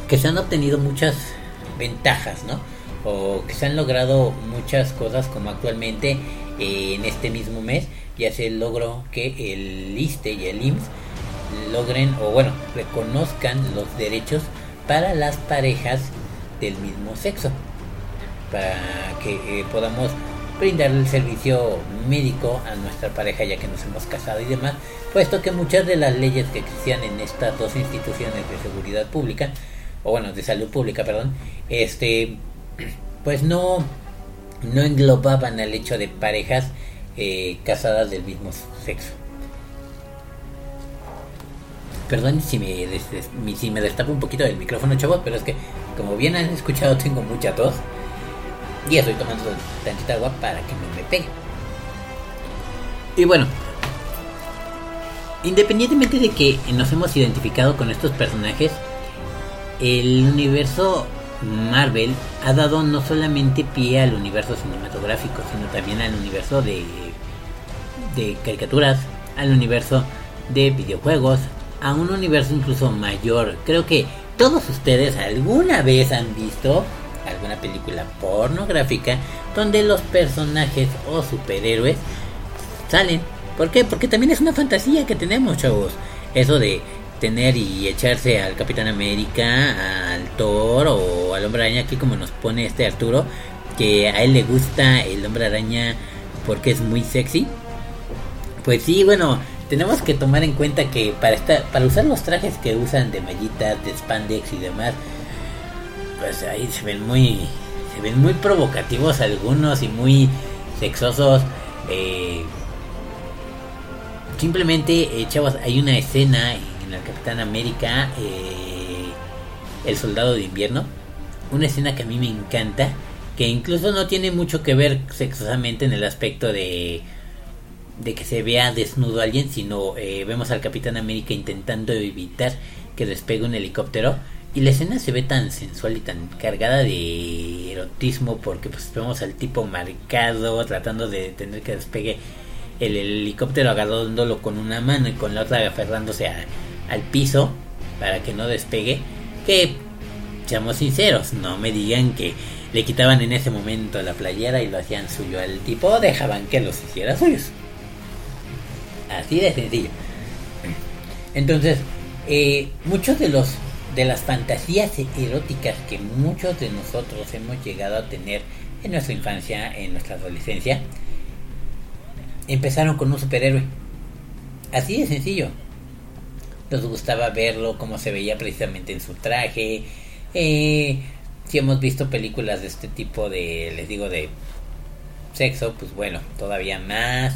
Que se han obtenido muchas ventajas, ¿no? O que se han logrado muchas cosas, como actualmente eh, en este mismo mes ya se logró que el ISTE y el IMSS logren, o bueno, reconozcan los derechos para las parejas del mismo sexo. Para que eh, podamos brindar el servicio médico a nuestra pareja ya que nos hemos casado y demás puesto que muchas de las leyes que existían en estas dos instituciones de seguridad pública o bueno de salud pública perdón este (clears throat) pues no no englobaban al hecho de parejas eh, casadas del mismo sexo Perdón si me, si me destapo un poquito del micrófono, chavos, pero es que, como bien han escuchado, tengo mucha tos. Y estoy tomando tantita agua para que no me pegue. Y bueno, independientemente de que nos hemos identificado con estos personajes, el universo Marvel ha dado no solamente pie al universo cinematográfico, sino también al universo de, de caricaturas, al universo de videojuegos, a un universo incluso mayor. Creo que todos ustedes alguna vez han visto alguna película pornográfica donde los personajes o superhéroes salen. ¿Por qué? Porque también es una fantasía que tenemos, chavos. Eso de tener y echarse al Capitán América, al Thor o al Hombre Araña, aquí como nos pone este Arturo, que a él le gusta el Hombre Araña porque es muy sexy. Pues sí, bueno, tenemos que tomar en cuenta que para esta, para usar los trajes que usan de mallitas, de spandex y demás, pues ahí se ven muy, se ven muy provocativos algunos y muy sexosos. Eh, simplemente, eh, chavos, hay una escena en el Capitán América, eh, el Soldado de Invierno, una escena que a mí me encanta, que incluso no tiene mucho que ver sexosamente en el aspecto de de que se vea desnudo alguien, sino eh, vemos al Capitán América intentando evitar que despegue un helicóptero y la escena se ve tan sensual y tan cargada de erotismo porque pues vemos al tipo marcado tratando de tener que despegue el helicóptero agarrándolo con una mano y con la otra aferrándose a- al piso para que no despegue. Que, seamos sinceros, no me digan que le quitaban en ese momento la playera y lo hacían suyo al tipo dejaban que los hiciera suyos. Así de sencillo. Entonces, eh, muchos de los de las fantasías eróticas que muchos de nosotros hemos llegado a tener en nuestra infancia, en nuestra adolescencia, empezaron con un superhéroe. Así de sencillo. Nos gustaba verlo, cómo se veía precisamente en su traje. Eh, si hemos visto películas de este tipo de, les digo, de sexo, pues bueno, todavía más.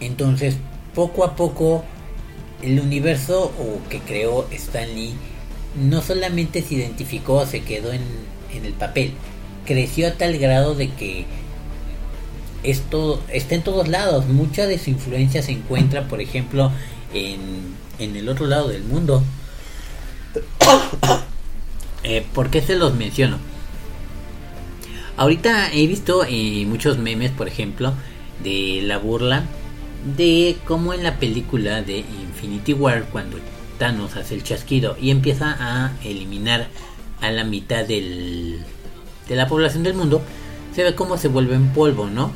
Entonces, poco a poco, el universo o que creó Stan Lee no solamente se identificó, se quedó en, en el papel, creció a tal grado de que esto está en todos lados. Mucha de su influencia se encuentra, por ejemplo, en, en el otro lado del mundo. (coughs) Eh, ¿Por qué se los menciono? Ahorita he visto eh, muchos memes, por ejemplo, de la burla de cómo en la película de Infinity War, cuando Thanos hace el chasquido y empieza a eliminar a la mitad del, de la población del mundo, se ve cómo se vuelve en polvo, ¿no?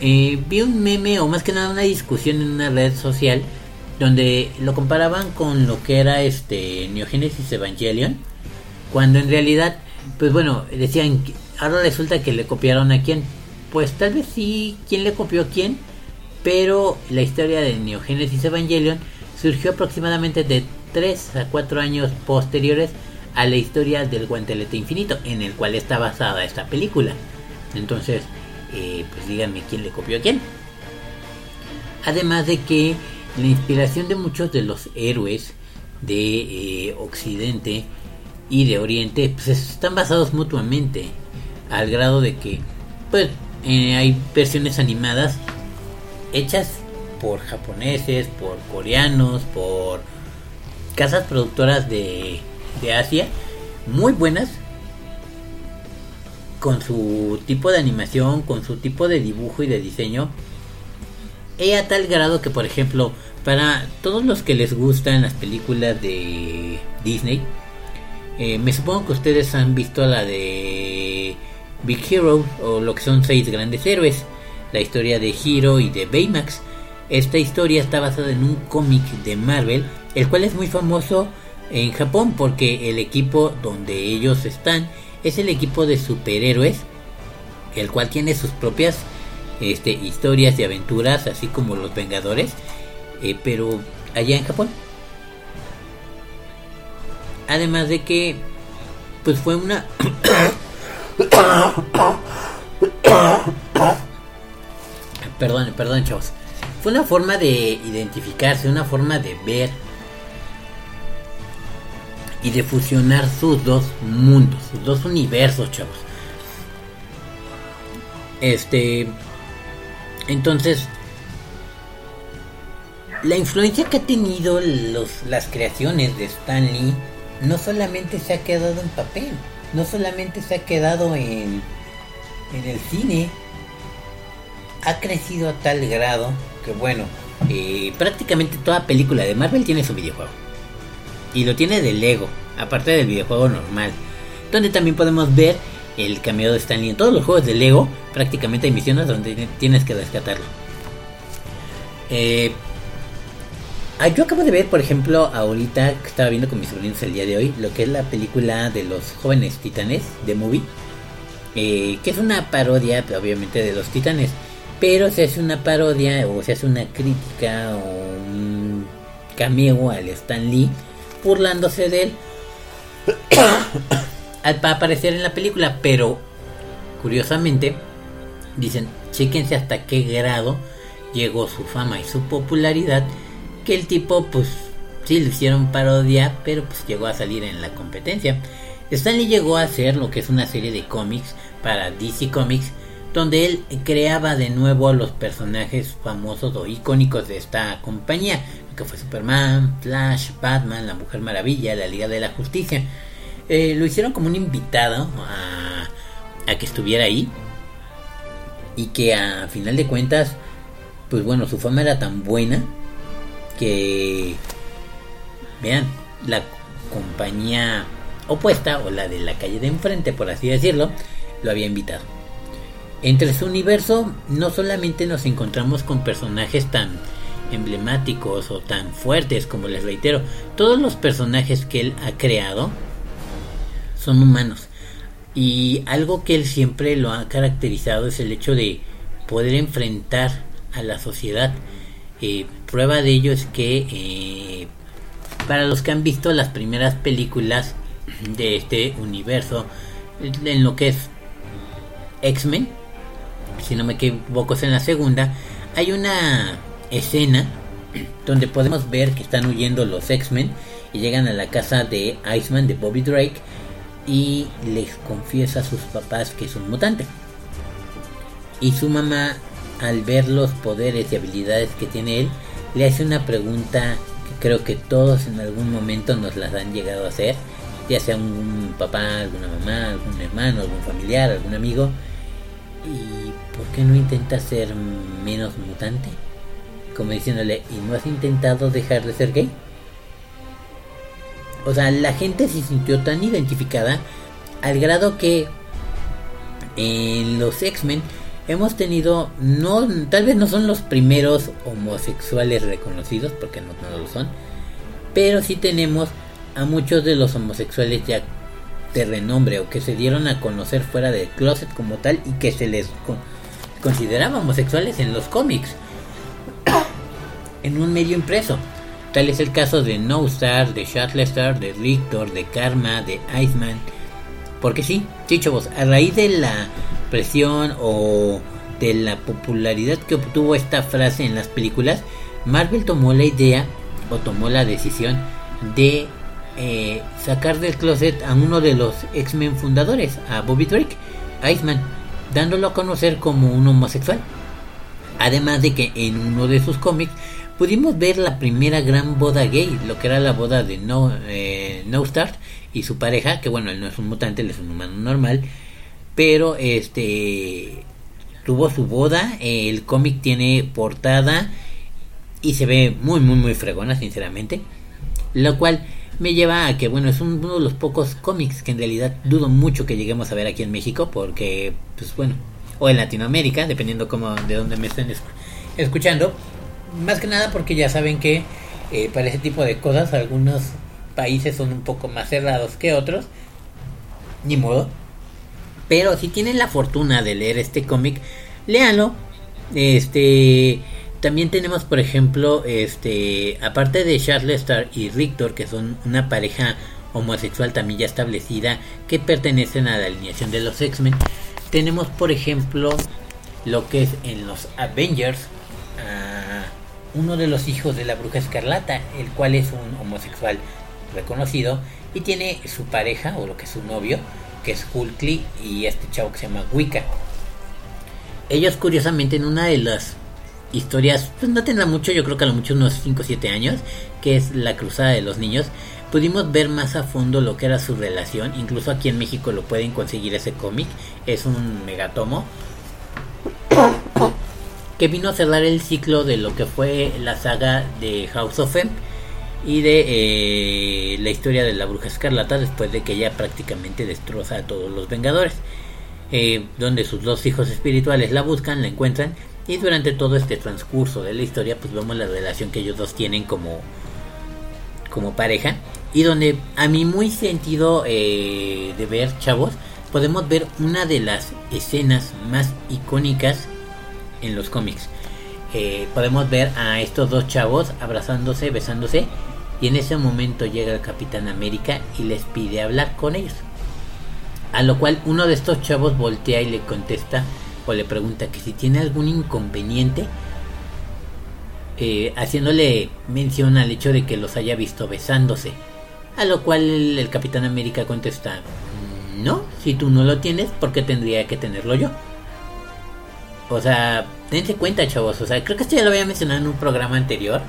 Eh, vi un meme o más que nada una discusión en una red social donde lo comparaban con lo que era este Neogénesis Evangelion cuando en realidad pues bueno decían ahora resulta que le copiaron a quién pues tal vez sí quién le copió a quién pero la historia de Neogénesis Evangelion surgió aproximadamente de 3 a 4 años posteriores a la historia del guantelete infinito en el cual está basada esta película. Entonces eh, pues díganme quién le copió a quién. Además de que la inspiración de muchos de los héroes de eh, Occidente y de Oriente pues están basados mutuamente al grado de que pues eh, hay versiones animadas hechas por japoneses, por coreanos, por casas productoras de, de Asia muy buenas con su tipo de animación, con su tipo de dibujo y de diseño y a tal grado que por ejemplo para todos los que les gustan las películas de Disney eh, me supongo que ustedes han visto la de Big Hero o lo que son seis grandes héroes la historia de Hero y de Baymax esta historia está basada en un cómic de Marvel el cual es muy famoso en Japón porque el equipo donde ellos están es el equipo de superhéroes el cual tiene sus propias este, historias y aventuras, así como los Vengadores, eh, pero allá en Japón. Además de que, pues fue una... perdón, perdón, chavos. Fue una forma de identificarse, una forma de ver y de fusionar sus dos mundos, sus dos universos, chavos. Este, entonces, la influencia que ha tenido los, las creaciones de Stan Lee no solamente se ha quedado en papel, no solamente se ha quedado en, en el cine, ha crecido a tal grado que bueno, eh, prácticamente toda película de Marvel tiene su videojuego. Y lo tiene de Lego, aparte del videojuego normal. Donde también podemos ver el cameo de Stan Lee. En todos los juegos de Lego prácticamente hay misiones donde tienes que rescatarlo. Eh, ah, yo acabo de ver, por ejemplo, ahorita que estaba viendo con mis sobrinos el día de hoy, lo que es la película de los jóvenes titanes de Movie. Eh, que es una parodia, obviamente, de los titanes. Pero se hace una parodia o se hace una crítica o un cameo al Stan Lee burlándose de él (coughs) al aparecer en la película, pero curiosamente dicen, chéquense hasta qué grado llegó su fama y su popularidad, que el tipo pues sí lo hicieron parodia, pero pues llegó a salir en la competencia. Stanley llegó a hacer lo que es una serie de cómics para DC Comics, donde él creaba de nuevo a los personajes famosos o icónicos de esta compañía, que fue Superman, Flash, Batman, la Mujer Maravilla, la Liga de la Justicia. Eh, lo hicieron como un invitado a, a que estuviera ahí. y que a final de cuentas, pues bueno, su fama era tan buena que, vean, la compañía opuesta o la de la calle de enfrente, por así decirlo, lo había invitado. Entre su universo no solamente nos encontramos con personajes tan emblemáticos o tan fuertes como les reitero, todos los personajes que él ha creado son humanos. Y algo que él siempre lo ha caracterizado es el hecho de poder enfrentar a la sociedad. Eh, prueba de ello es que eh, para los que han visto las primeras películas de este universo, en lo que es X-Men, si no me equivoco es en la segunda, hay una escena (clears throat) donde podemos ver que están huyendo los X-Men y llegan a la casa de Iceman, de Bobby Drake, y les confiesa a sus papás que es un mutante. Y su mamá, al ver los poderes y habilidades que tiene él, le hace una pregunta que creo que todos en algún momento nos las han llegado a hacer, ya sea un papá, alguna mamá, algún hermano, algún familiar, algún amigo. ¿Y por qué no intentas ser menos mutante? Como diciéndole, ¿y no has intentado dejar de ser gay? O sea, la gente se sintió tan identificada al grado que en los X-Men hemos tenido, no, tal vez no son los primeros homosexuales reconocidos, porque no, no lo son, pero sí tenemos a muchos de los homosexuales ya de renombre o que se dieron a conocer fuera del closet como tal y que se les con- consideraba homosexuales en los cómics, (coughs) en un medio impreso. Tal es el caso de No Star, de Shatterstar, de Rictor, de Karma, de Iceman. Porque sí, sí, chavos, a raíz de la presión o de la popularidad que obtuvo esta frase en las películas, Marvel tomó la idea o tomó la decisión de eh, sacar del closet a uno de los X-Men fundadores, a Bobby Drake, Iceman, dándolo a conocer como un homosexual. Además de que en uno de sus cómics pudimos ver la primera gran boda gay, lo que era la boda de No, eh, no Start y su pareja, que bueno, él no es un mutante, él es un humano normal, pero este tuvo su boda, el cómic tiene portada y se ve muy muy muy fregona, sinceramente, lo cual me lleva a que bueno, es un- uno de los pocos cómics que en realidad dudo mucho que lleguemos a ver aquí en México, porque pues bueno, o en Latinoamérica, dependiendo como de dónde me estén escu- escuchando, más que nada porque ya saben que eh, para ese tipo de cosas algunos países son un poco más cerrados que otros, ni modo. Pero si tienen la fortuna de leer este cómic, léanlo. Este también tenemos, por ejemplo, este aparte de Charles Star y Rictor, que son una pareja homosexual también ya establecida que pertenecen a la alineación de los X-Men. Tenemos, por ejemplo, lo que es en los Avengers, a uno de los hijos de la bruja escarlata, el cual es un homosexual reconocido y tiene su pareja o lo que es su novio, que es Hulkly y este chavo que se llama Wicca. Ellos curiosamente en una de las historias, pues no tendrá mucho, yo creo que a lo mucho unos 5 o 7 años, que es La Cruzada de los Niños, pudimos ver más a fondo lo que era su relación, incluso aquí en México lo pueden conseguir ese cómic, es un megatomo que vino a cerrar el ciclo de lo que fue la saga de House of M y de eh, la historia de la bruja escarlata después de que ella prácticamente destroza a todos los vengadores eh, donde sus dos hijos espirituales la buscan, la encuentran y durante todo este transcurso de la historia pues vemos la relación que ellos dos tienen como como pareja. Y donde a mi muy sentido eh, de ver chavos podemos ver una de las escenas más icónicas en los cómics. Eh, podemos ver a estos dos chavos abrazándose besándose y en ese momento llega el Capitán América y les pide hablar con ellos. A lo cual uno de estos chavos voltea y le contesta le pregunta que si tiene algún inconveniente, eh, haciéndole mención al hecho de que los haya visto besándose. A lo cual el, el Capitán América contesta, no, si tú no lo tienes, ¿por qué tendría que tenerlo yo? O sea, dense cuenta chavos, o sea, creo que esto ya lo había mencionado en un programa anterior.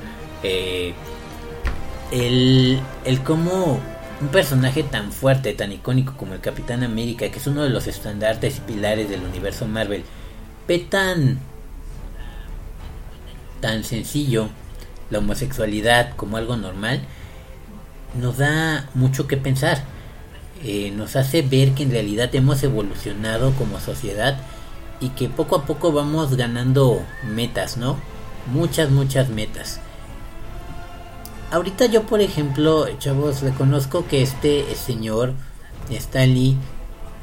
eh, el, el cómo un personaje tan fuerte, tan icónico como el Capitán América, que es uno de los estandartes y pilares del universo Marvel, ve tan tan sencillo la homosexualidad como algo normal, nos da mucho que pensar. Eh, nos hace ver que en realidad hemos evolucionado como sociedad y que poco a poco vamos ganando metas, ¿no? Muchas, muchas metas. Ahorita yo, por ejemplo, chavos, reconozco que este señor, Stan Lee,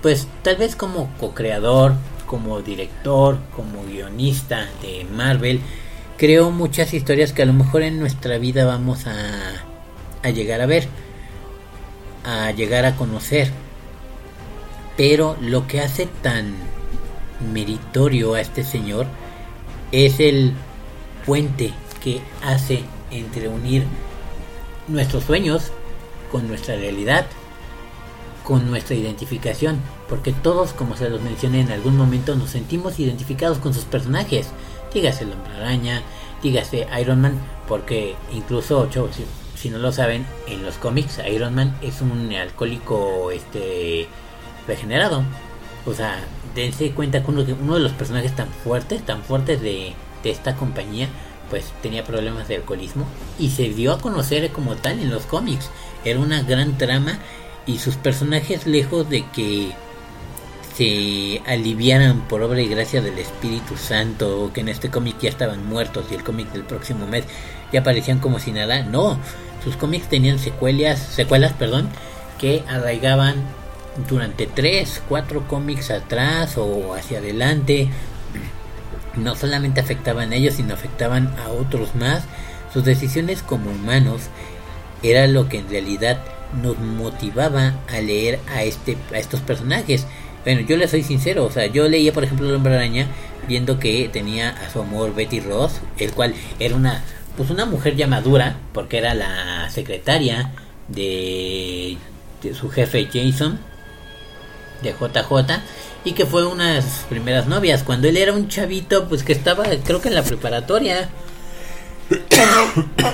pues tal vez como co-creador, como director, como guionista de Marvel, creó muchas historias que a lo mejor en nuestra vida vamos a, a llegar a ver, a llegar a conocer. Pero lo que hace tan meritorio a este señor es el puente que hace entre unir nuestros sueños con nuestra realidad, con nuestra identificación, porque todos, como se los mencioné en algún momento, nos sentimos identificados con sus personajes. Dígase el hombre araña, dígase Iron Man, porque incluso, si, si, no lo saben, en los cómics Iron Man es un alcohólico este regenerado. O sea, dense cuenta que uno, uno de los personajes tan fuertes, tan fuertes de, de esta compañía, pues tenía problemas de alcoholismo y se dio a conocer como tal en los cómics. Era una gran trama y sus personajes lejos de que se aliviaran por obra y gracia del Espíritu Santo que en este cómic ya estaban muertos y el cómic del próximo mes ya aparecían como si nada. No, sus cómics tenían secuelas, secuelas, perdón, que arraigaban durante 3, 4 cómics atrás o hacia adelante no solamente afectaban a ellos, sino afectaban a otros más. Sus decisiones como humanos era lo que en realidad nos motivaba a leer a este a estos personajes. Bueno, yo le soy sincero, o sea, yo leía por ejemplo El Hombre Araña viendo que tenía a su amor Betty Ross, el cual era una pues una mujer ya madura, porque era la secretaria de su jefe Jason de JJ y que fue unas primeras novias. Cuando él era un chavito pues que estaba creo que en la preparatoria. (coughs)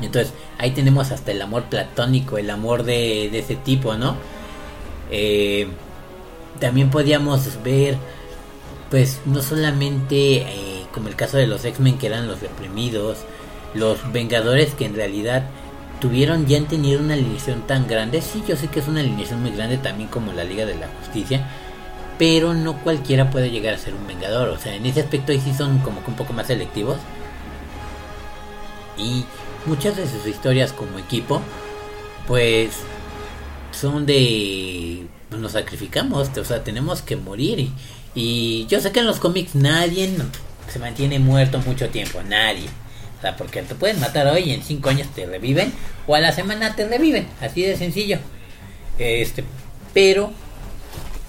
Entonces ahí tenemos hasta el amor platónico el amor de, de ese tipo no eh, también podíamos ver pues no solamente eh, como el caso de los X-Men que eran los reprimidos los Vengadores que en realidad tuvieron ya han tenido una alineación tan grande. Sí, yo sé que es una alineación muy grande también como la Liga de la Justicia. Pero no cualquiera puede llegar a ser un Vengador. O sea, en ese aspecto ahí sí son como que un poco más selectivos. Y muchas de sus historias como equipo, pues son de... pues, Nos sacrificamos, o sea, tenemos que morir. Y, y yo sé que en los cómics nadie se mantiene muerto mucho tiempo, nadie. O sea, porque te pueden matar hoy y en 5 años te reviven. O a la semana te reviven. Así de sencillo. Este, pero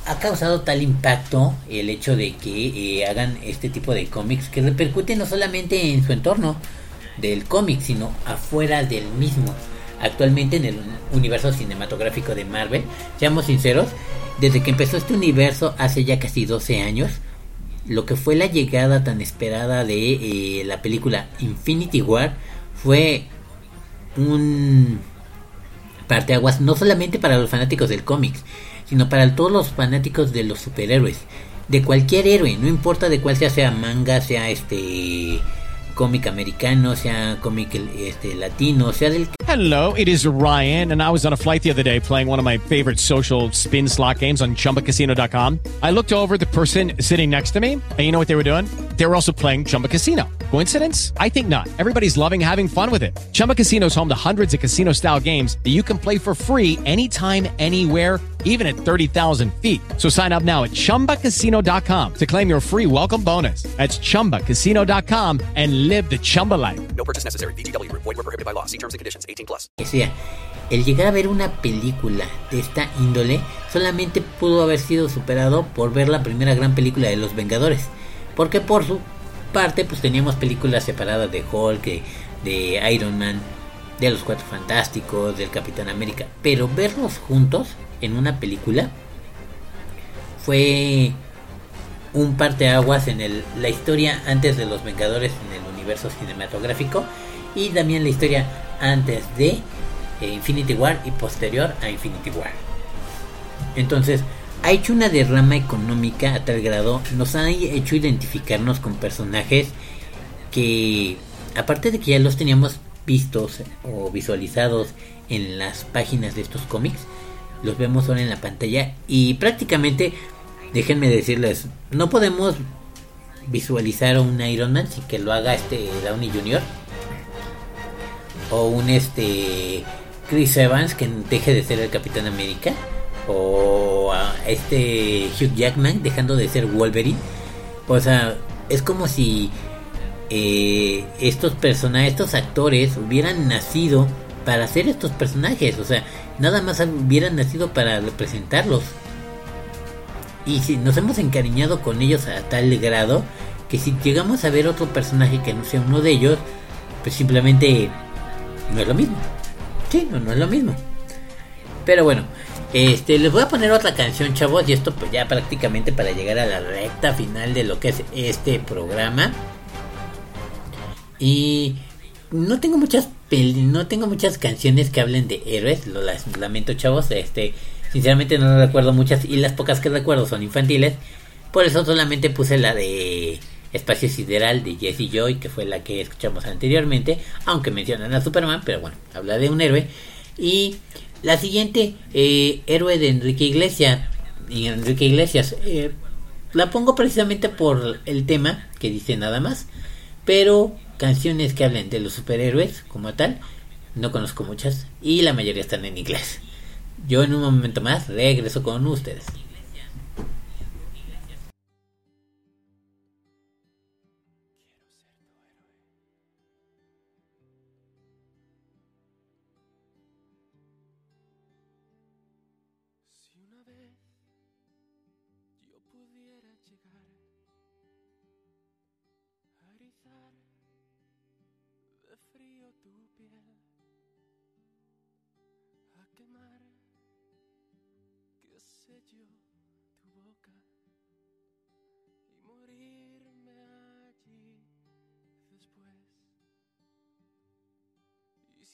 ha causado tal impacto el hecho de que eh, hagan este tipo de cómics que repercuten no solamente en su entorno del cómic, sino afuera del mismo. Actualmente en el universo cinematográfico de Marvel, seamos sinceros, desde que empezó este universo hace ya casi 12 años, lo que fue la llegada tan esperada de eh, la película Infinity War fue un parteaguas no solamente para los fanáticos del cómic, sino para todos los fanáticos de los superhéroes, de cualquier héroe, no importa de cuál sea, sea manga, sea este cómic americano, sea cómic este latino, sea del Hello, it is Ryan, and I was on a flight the other day playing one of my favorite social spin slot games on chumbacasino.com. I looked over the person sitting next to me, and you know what they were doing? They were also playing Chumba Casino. Coincidence? I think not. Everybody's loving having fun with it. Chumba Casino is home to hundreds of casino style games that you can play for free anytime, anywhere, even at 30,000 feet. So sign up now at chumbacasino.com to claim your free welcome bonus. That's chumbacasino.com and live the Chumba life. No purchase necessary. VGW Group. Void were prohibited by law. See terms and conditions. 18 plus. que sea. El llegar a ver una película de esta índole solamente pudo haber sido superado por ver la primera gran película de los Vengadores. Porque por su parte pues teníamos películas separadas de Hulk, de, Iron Man, de los Cuatro Fantásticos, del Capitán América. Pero verlos juntos en una película fue un parteaguas en el, la historia antes de los Vengadores en el universo cinematográfico y también la historia antes de eh, Infinity War y posterior a Infinity War. Entonces, ha hecho una derrama económica a tal grado, nos ha hecho identificarnos con personajes que, aparte de que ya los teníamos vistos o visualizados en las páginas de estos cómics, los vemos ahora en la pantalla y prácticamente, déjenme decirles, no podemos visualizar a un Iron Man sin que lo haga este Downey Jr. o un este Chris Evans que deje de ser el Capitán América o a este Hugh Jackman dejando de ser Wolverine. O sea, es como si eh, estos personajes, estos actores hubieran nacido para hacer estos personajes, o sea, nada más hubieran nacido para representarlos. Y si nos hemos encariñado con ellos a tal grado que si llegamos a ver otro personaje que no sea uno de ellos, pues simplemente no es lo mismo. Sí, no, no es lo mismo. Pero bueno, este, les voy a poner otra canción, chavos, y esto pues ya prácticamente para llegar a la recta final de lo que es este programa. Y no tengo muchas no tengo muchas canciones que hablen de héroes, lo lamento, chavos, este, sinceramente no recuerdo muchas y las pocas que recuerdo son infantiles. Por eso solamente puse la de Espacio Sideral de Jesse Joy, que fue la que escuchamos anteriormente, aunque mencionan a Superman, pero bueno, habla de un héroe. Y la siguiente, eh, héroe de Enrique Iglesias, Enrique Iglesias, eh, la pongo precisamente por el tema que dice nada más, pero canciones que hablen de los superhéroes como tal, no conozco muchas y la mayoría están en inglés. Yo en un momento más regreso con ustedes.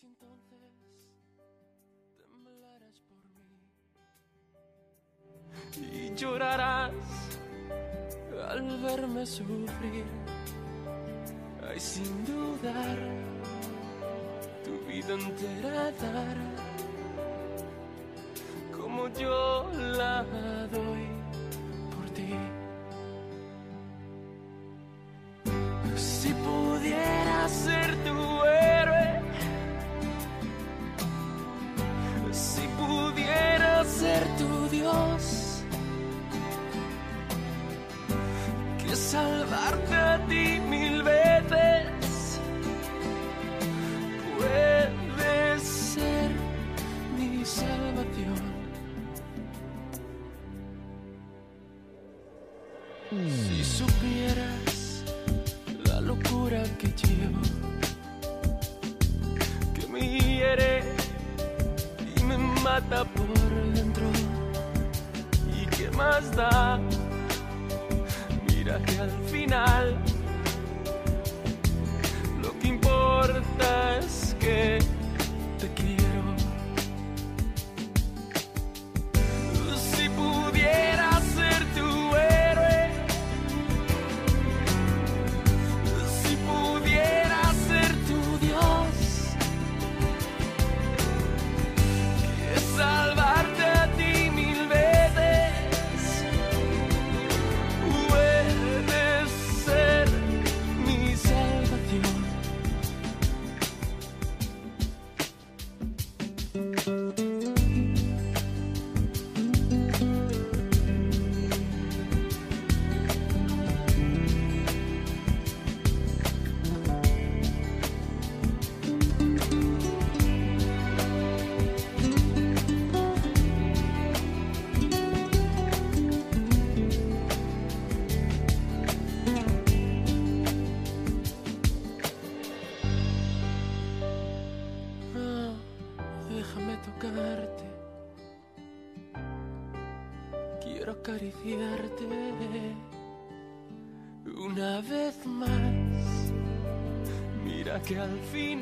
Entonces temblaras por mí y llorarás al verme sufrir. Ay, sin dudar, tu vida entera dar como yo la doy que al final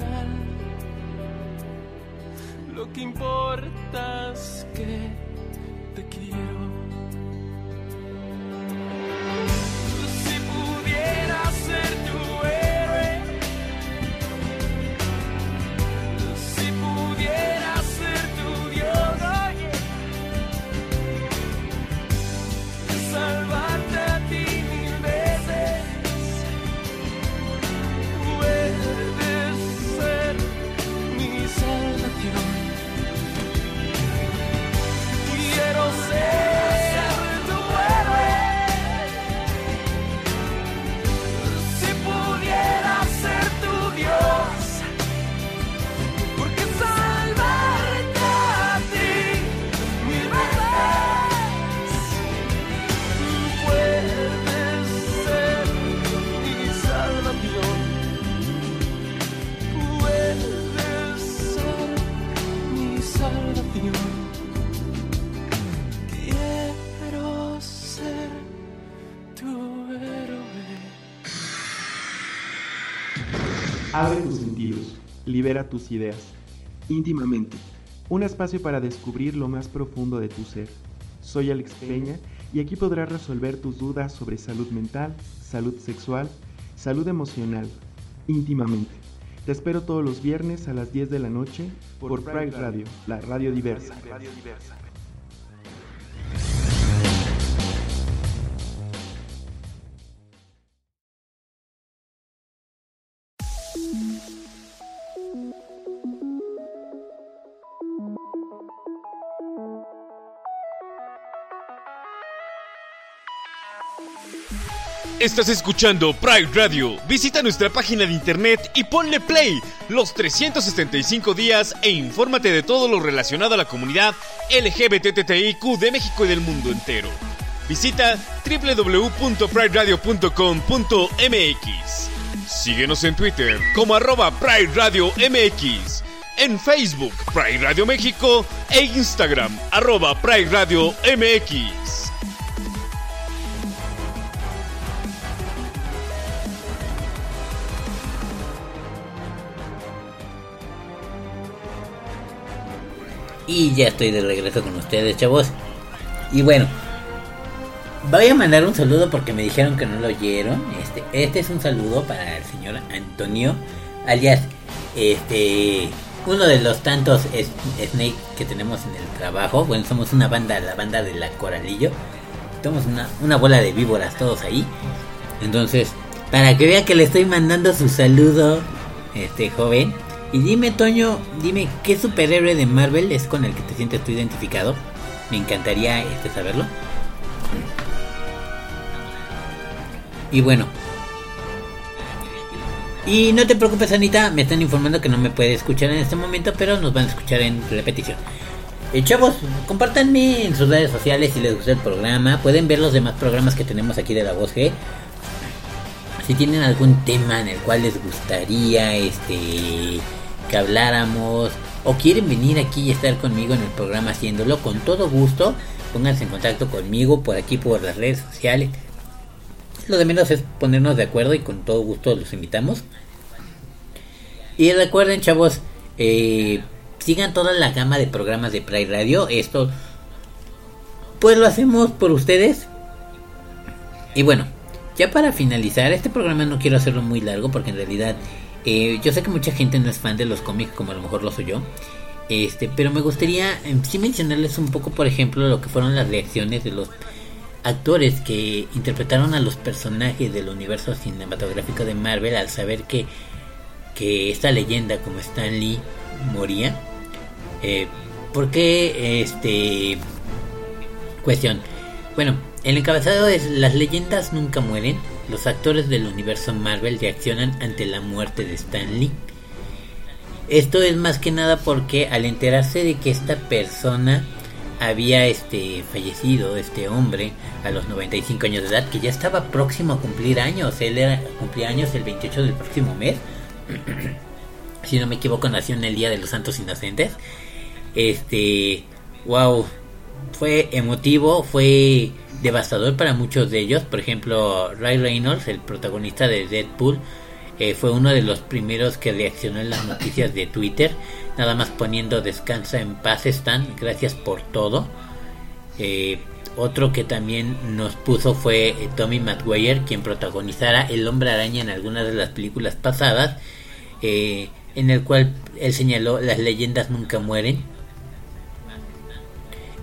libera tus ideas. Íntimamente, un espacio para descubrir lo más profundo de tu ser. Soy Alex Peña y aquí podrás resolver tus dudas sobre salud mental, salud sexual, salud emocional, íntimamente. Te espero todos los viernes a las 10 de la noche por Pride Radio, la radio diversa. Estás escuchando Pride Radio. Visita nuestra página de internet y ponle play los 365 días e infórmate de todo lo relacionado a la comunidad LGBTTIQ de México y del mundo entero. Visita www.prideradio.com.mx. Síguenos en Twitter como arroba Pride Radio MX, en Facebook Pride Radio México e Instagram arroba Pride Radio MX. Y ya estoy de regreso con ustedes, chavos. Y bueno, voy a mandar un saludo porque me dijeron que no lo oyeron. Este, este es un saludo para el señor Antonio, alias este uno de los tantos Snake que tenemos en el trabajo. Bueno, somos una banda, la banda de la Coralillo. Somos una, una bola de víboras todos ahí. Entonces, para que vea que le estoy mandando su saludo, este joven. Y dime, Toño, dime, ¿qué superhéroe de Marvel es con el que te sientes tú identificado? Me encantaría este saberlo. Y bueno. Y no te preocupes, Anita, me están informando que no me puede escuchar en este momento, pero nos van a escuchar en repetición. Eh, chavos, compártanme en sus redes sociales si les gusta el programa. Pueden ver los demás programas que tenemos aquí de la voz G. Si tienen algún tema en el cual les gustaría este que habláramos o quieren venir aquí y estar conmigo en el programa haciéndolo con todo gusto, pónganse en contacto conmigo por aquí por las redes sociales. Lo de menos es ponernos de acuerdo y con todo gusto los invitamos. Y recuerden, chavos, eh, sigan toda la gama de programas de Pride Radio. Esto, pues lo hacemos por ustedes. Y bueno, ya para finalizar, este programa no quiero hacerlo muy largo porque en realidad eh, yo sé que mucha gente no es fan de los cómics como a lo mejor lo soy yo. Este, pero me gustaría eh, mencionarles un poco, por ejemplo, lo que fueron las reacciones de los actores que interpretaron a los personajes del universo cinematográfico de Marvel al saber que, que esta leyenda como Stan Lee moría. Eh, porque este cuestión. Bueno, el encabezado es las leyendas nunca mueren. Los actores del universo Marvel reaccionan ante la muerte de Stan Lee. Esto es más que nada porque al enterarse de que esta persona había este fallecido, este hombre, a los 95 años de edad, que ya estaba próximo a cumplir años, él era, cumplía años el 28 del próximo mes, (clears throat) si no me equivoco nació en el Día de los Santos Inocentes, este, wow, fue emotivo, fue devastador para muchos de ellos, por ejemplo, Ray Reynolds, el protagonista de Deadpool, eh, fue uno de los primeros que reaccionó en las noticias de Twitter, nada más poniendo descansa en paz Stan, gracias por todo. Eh, otro que también nos puso fue eh, Tommy Maguire, quien protagonizara El Hombre Araña en algunas de las películas pasadas, eh, en el cual él señaló las leyendas nunca mueren.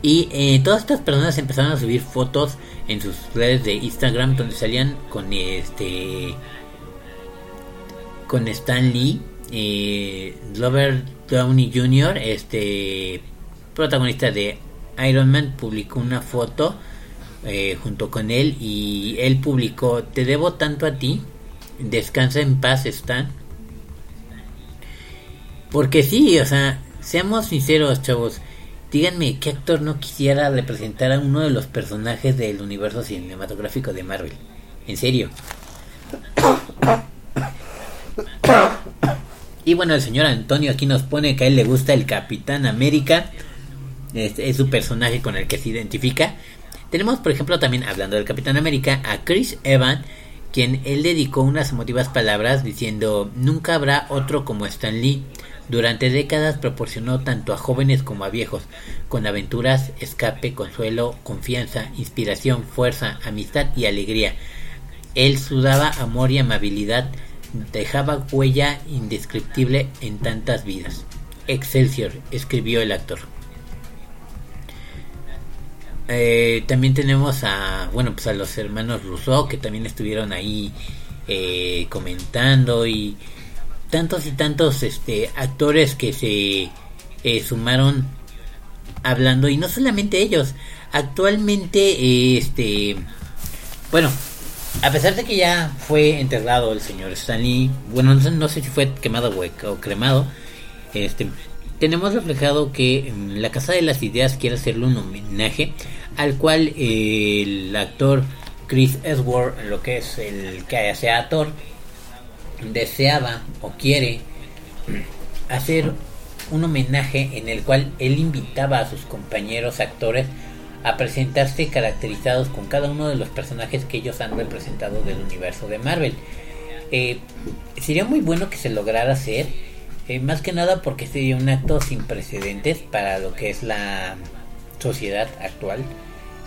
Y eh, todas estas personas empezaron a subir fotos en sus redes de Instagram donde salían con este con Stan Lee, eh, Robert Downey Jr., este protagonista de Iron Man, publicó una foto eh, junto con él y él publicó Te debo tanto a ti, descansa en paz Stan. Porque sí, o sea, seamos sinceros, chavos. Díganme qué actor no quisiera representar a uno de los personajes del universo cinematográfico de Marvel. En serio. Y bueno, el señor Antonio aquí nos pone que a él le gusta el Capitán América. Es su personaje con el que se identifica. Tenemos, por ejemplo, también hablando del Capitán América, a Chris Evans, quien él dedicó unas emotivas palabras diciendo nunca habrá otro como Stan Lee. Durante décadas proporcionó tanto a jóvenes como a viejos, con aventuras, escape, consuelo, confianza, inspiración, fuerza, amistad y alegría. Él sudaba amor y amabilidad, dejaba huella indescriptible en tantas vidas. Excelsior, escribió el actor. Eh, también tenemos a, bueno, pues a los hermanos Rousseau que también estuvieron ahí eh, comentando y tantos y tantos este actores que se eh, sumaron hablando y no solamente ellos actualmente este bueno a pesar de que ya fue enterrado el señor Stanley bueno no, sé si fue quemado o, o cremado este tenemos reflejado que mm, la Casa de las Ideas quiere hacerle un homenaje al cual eh, el actor Chris Edward, lo que es el que hace a Thor, deseaba o quiere hacer un homenaje en el cual él invitaba a sus compañeros actores a presentarse caracterizados con cada uno de los personajes que ellos han representado del universo de Marvel. Eh, sería muy bueno que se lograra hacer, eh, más que nada porque sería un acto sin precedentes para lo que es la sociedad actual,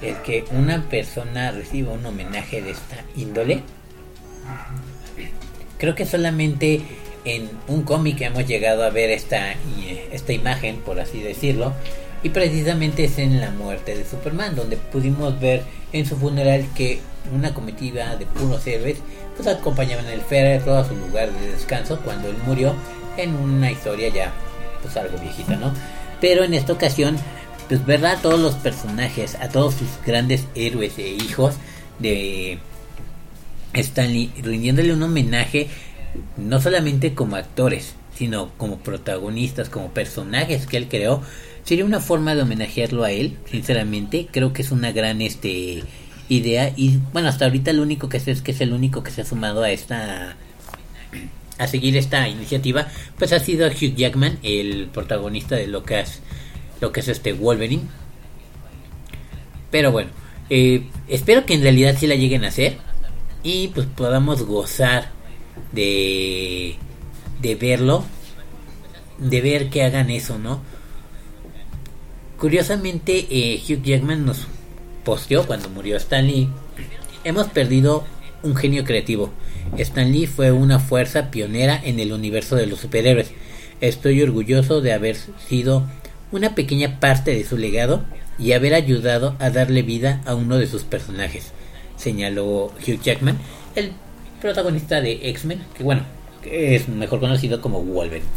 el que una persona reciba un homenaje de esta índole. Creo que solamente en un cómic hemos llegado a ver esta, esta imagen, por así decirlo, y precisamente es en la muerte de Superman, donde pudimos ver en su funeral que una comitiva de puros héroes pues acompañaban el féretro a su lugar de descanso cuando él murió en una historia ya pues algo viejita, ¿no? Pero en esta ocasión pues ver a todos los personajes, a todos sus grandes héroes e hijos de Stanley rindiéndole un homenaje no solamente como actores, sino como protagonistas, como personajes que él creó, sería una forma de homenajearlo a él, sinceramente, creo que es una gran este idea y bueno, hasta ahorita lo único que sé es que es el único que se ha sumado a esta a seguir esta iniciativa, pues ha sido Hugh Jackman, el protagonista de lo que es lo que es este Wolverine. Pero bueno, eh, espero que en realidad sí la lleguen a hacer y pues podamos gozar de de verlo, de ver que hagan eso, ¿no? Curiosamente, eh, Hugh Jackman nos posteó cuando murió Stan Lee. Hemos perdido un genio creativo. Stan Lee fue una fuerza pionera en el universo de los superhéroes. Estoy orgulloso de haber sido una pequeña parte de su legado y haber ayudado a darle vida a uno de sus personajes, señaló Hugh Jackman, el protagonista de X-Men, que bueno, es mejor conocido como Wolverine.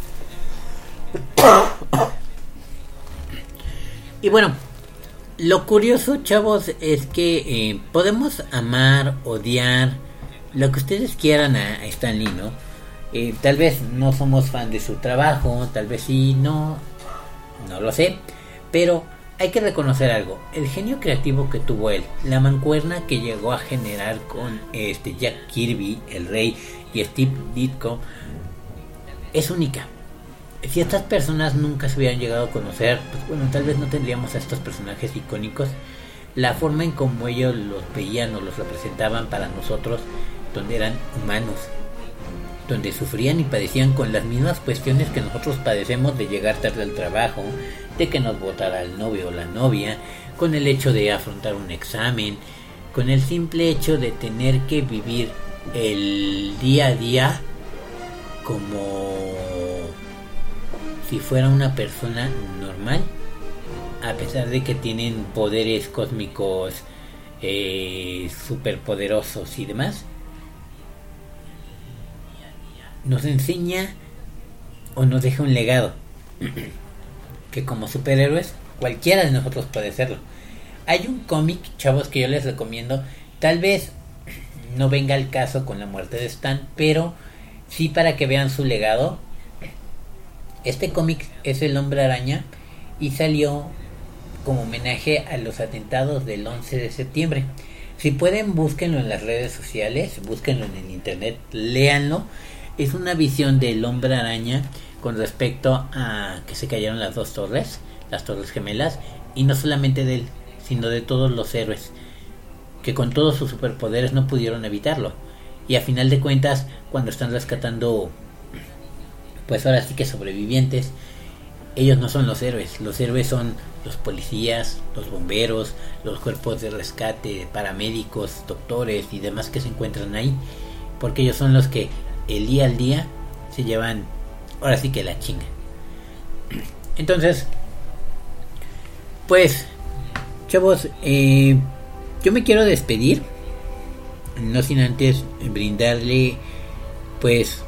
(coughs) Y bueno, lo curioso, chavos, es que eh, podemos amar, odiar, lo que ustedes quieran a, a Stan Lee, ¿no? Eh, tal vez no somos fan de su trabajo, tal vez sí, no, no lo sé, pero hay que reconocer algo, el genio creativo que tuvo él, la mancuerna que llegó a generar con este Jack Kirby, el rey, y Steve Ditko, es única. Si estas personas nunca se hubieran llegado a conocer, pues bueno, tal vez no tendríamos a estos personajes icónicos. La forma en como ellos los veían o los representaban para nosotros, donde eran humanos, donde sufrían y padecían con las mismas cuestiones que nosotros padecemos de llegar tarde al trabajo, de que nos votara el novio o la novia, con el hecho de afrontar un examen, con el simple hecho de tener que vivir el día a día como si fuera una persona normal, a pesar de que tienen poderes cósmicos eh, superpoderosos y demás nos enseña o nos deja un legado (clears throat) que como superhéroes cualquiera de nosotros puede serlo. Hay un cómic, chavos, que yo les recomiendo. Tal vez no venga al caso con la muerte de Stan, pero sí para que vean su legado. Este cómic es El Hombre Araña y salió como homenaje a los atentados del 11 de septiembre. Si pueden, búsquenlo en las redes sociales, búsquenlo en el internet, léanlo es una visión del hombre araña con respecto a que se cayeron las dos torres, las torres gemelas, y no solamente de él, sino de todos los héroes, que con todos sus superpoderes no pudieron evitarlo. y a final de cuentas cuando están rescatando pues ahora sí que sobrevivientes ellos no son los héroes los héroes son los policías los bomberos los cuerpos de rescate paramédicos doctores y demás que se encuentran ahí porque ellos son los que el día al día se llevan ahora sí que la chinga. Entonces pues chavos eh, yo me quiero despedir no sin antes brindarle pues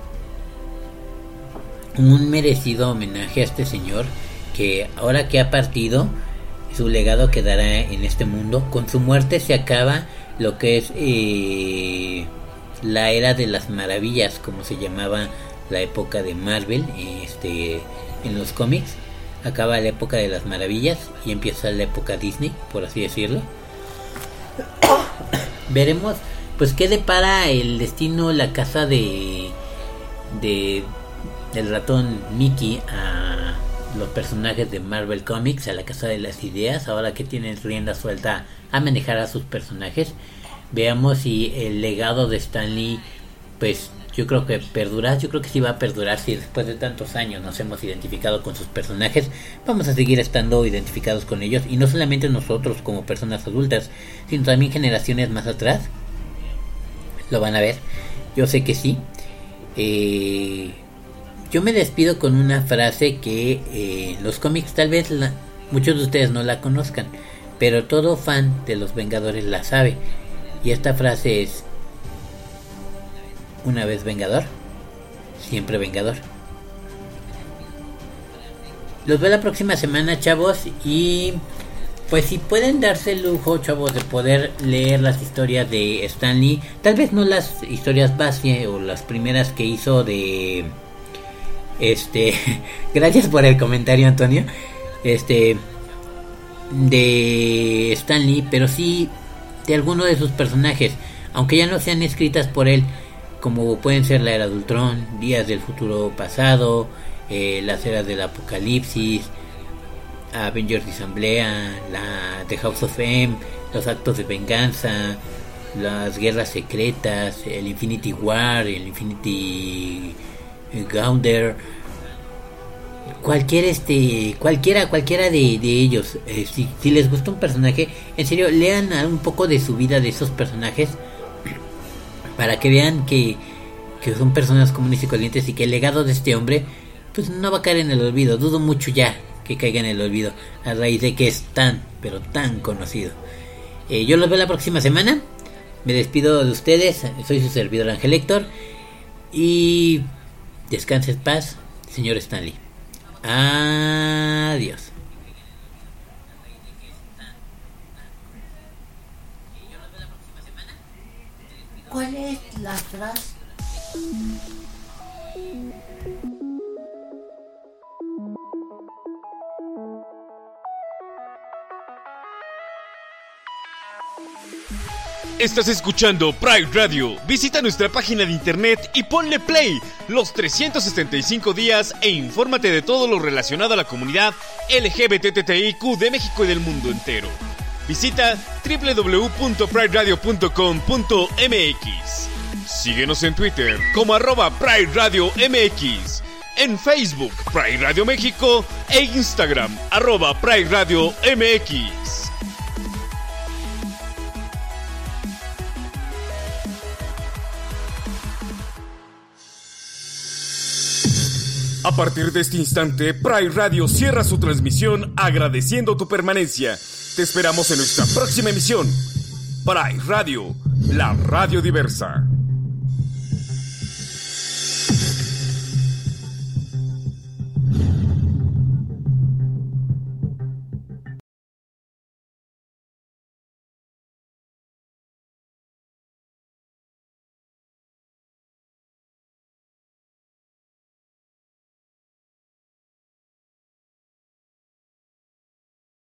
un merecido homenaje a este señor que ahora que ha partido su legado quedará en este mundo. Con su muerte se acaba lo que es eh, la era de las maravillas como se llamaba la época de Marvel este en los cómics. Acaba la época de las maravillas y empieza la época Disney por así decirlo. (coughs) Veremos pues qué depara el destino la casa de de del ratón Mickey a los personajes de Marvel Comics a la casa de las ideas ahora que tienen rienda suelta a manejar a sus personajes. Veamos si el legado de Stanley pues yo creo que perdura, yo creo que sí va a perdurar si después de tantos años nos hemos identificado con sus personajes, vamos a seguir estando identificados con ellos y no solamente nosotros como personas adultas, sino también generaciones más atrás lo van a ver, yo sé que sí. Eh, yo me despido con una frase que eh, los cómics tal vez la, muchos de ustedes no la conozcan, pero todo fan de los Vengadores la sabe. Y esta frase es, una vez Vengador, siempre Vengador. Los veo la próxima semana, chavos, y pues si pueden darse el lujo, chavos, de poder leer las historias de Stanley, tal vez no las historias base o las primeras que hizo de este, (laughs) gracias por el comentario, Antonio. Este de Stanley, pero sí de alguno de sus personajes, aunque ya no sean escritas por él, como pueden ser la era de Ultron, Días del futuro pasado, eh, las eras del apocalipsis, Avengers Asamblea, la The House of M, los actos de venganza, las guerras secretas, el Infinity War, el Infinity Gaunder, cualquier este, cualquiera, cualquiera de, de ellos, eh, si, les gusta un personaje, en serio, lean un poco de su vida de esos personajes para que vean que, son personas comunes y corrientes y que el legado de este hombre, pues no va a caer en el olvido. Dudo mucho ya que caiga en el olvido a raíz de que es tan, pero tan conocido. Eh, yo los veo la próxima semana. Me despido de ustedes. Soy su servidor Ángel Héctor. Y descanse en paz, señor Stanley. Adiós. ¿Cuál es la frase? Estás escuchando Pride Radio. Visita nuestra página de internet y ponle play los 365 días e infórmate de todo lo relacionado a la comunidad LGBTTIQ de México y del mundo entero. Visita www.prideradio.com.mx. Síguenos en Twitter como arroba Pride Radio MX, en Facebook Pride Radio México e Instagram arroba Pride Radio MX. A partir de este instante, Pride Radio cierra su transmisión agradeciendo tu permanencia. Te esperamos en nuestra próxima emisión. Pride Radio, la radio diversa.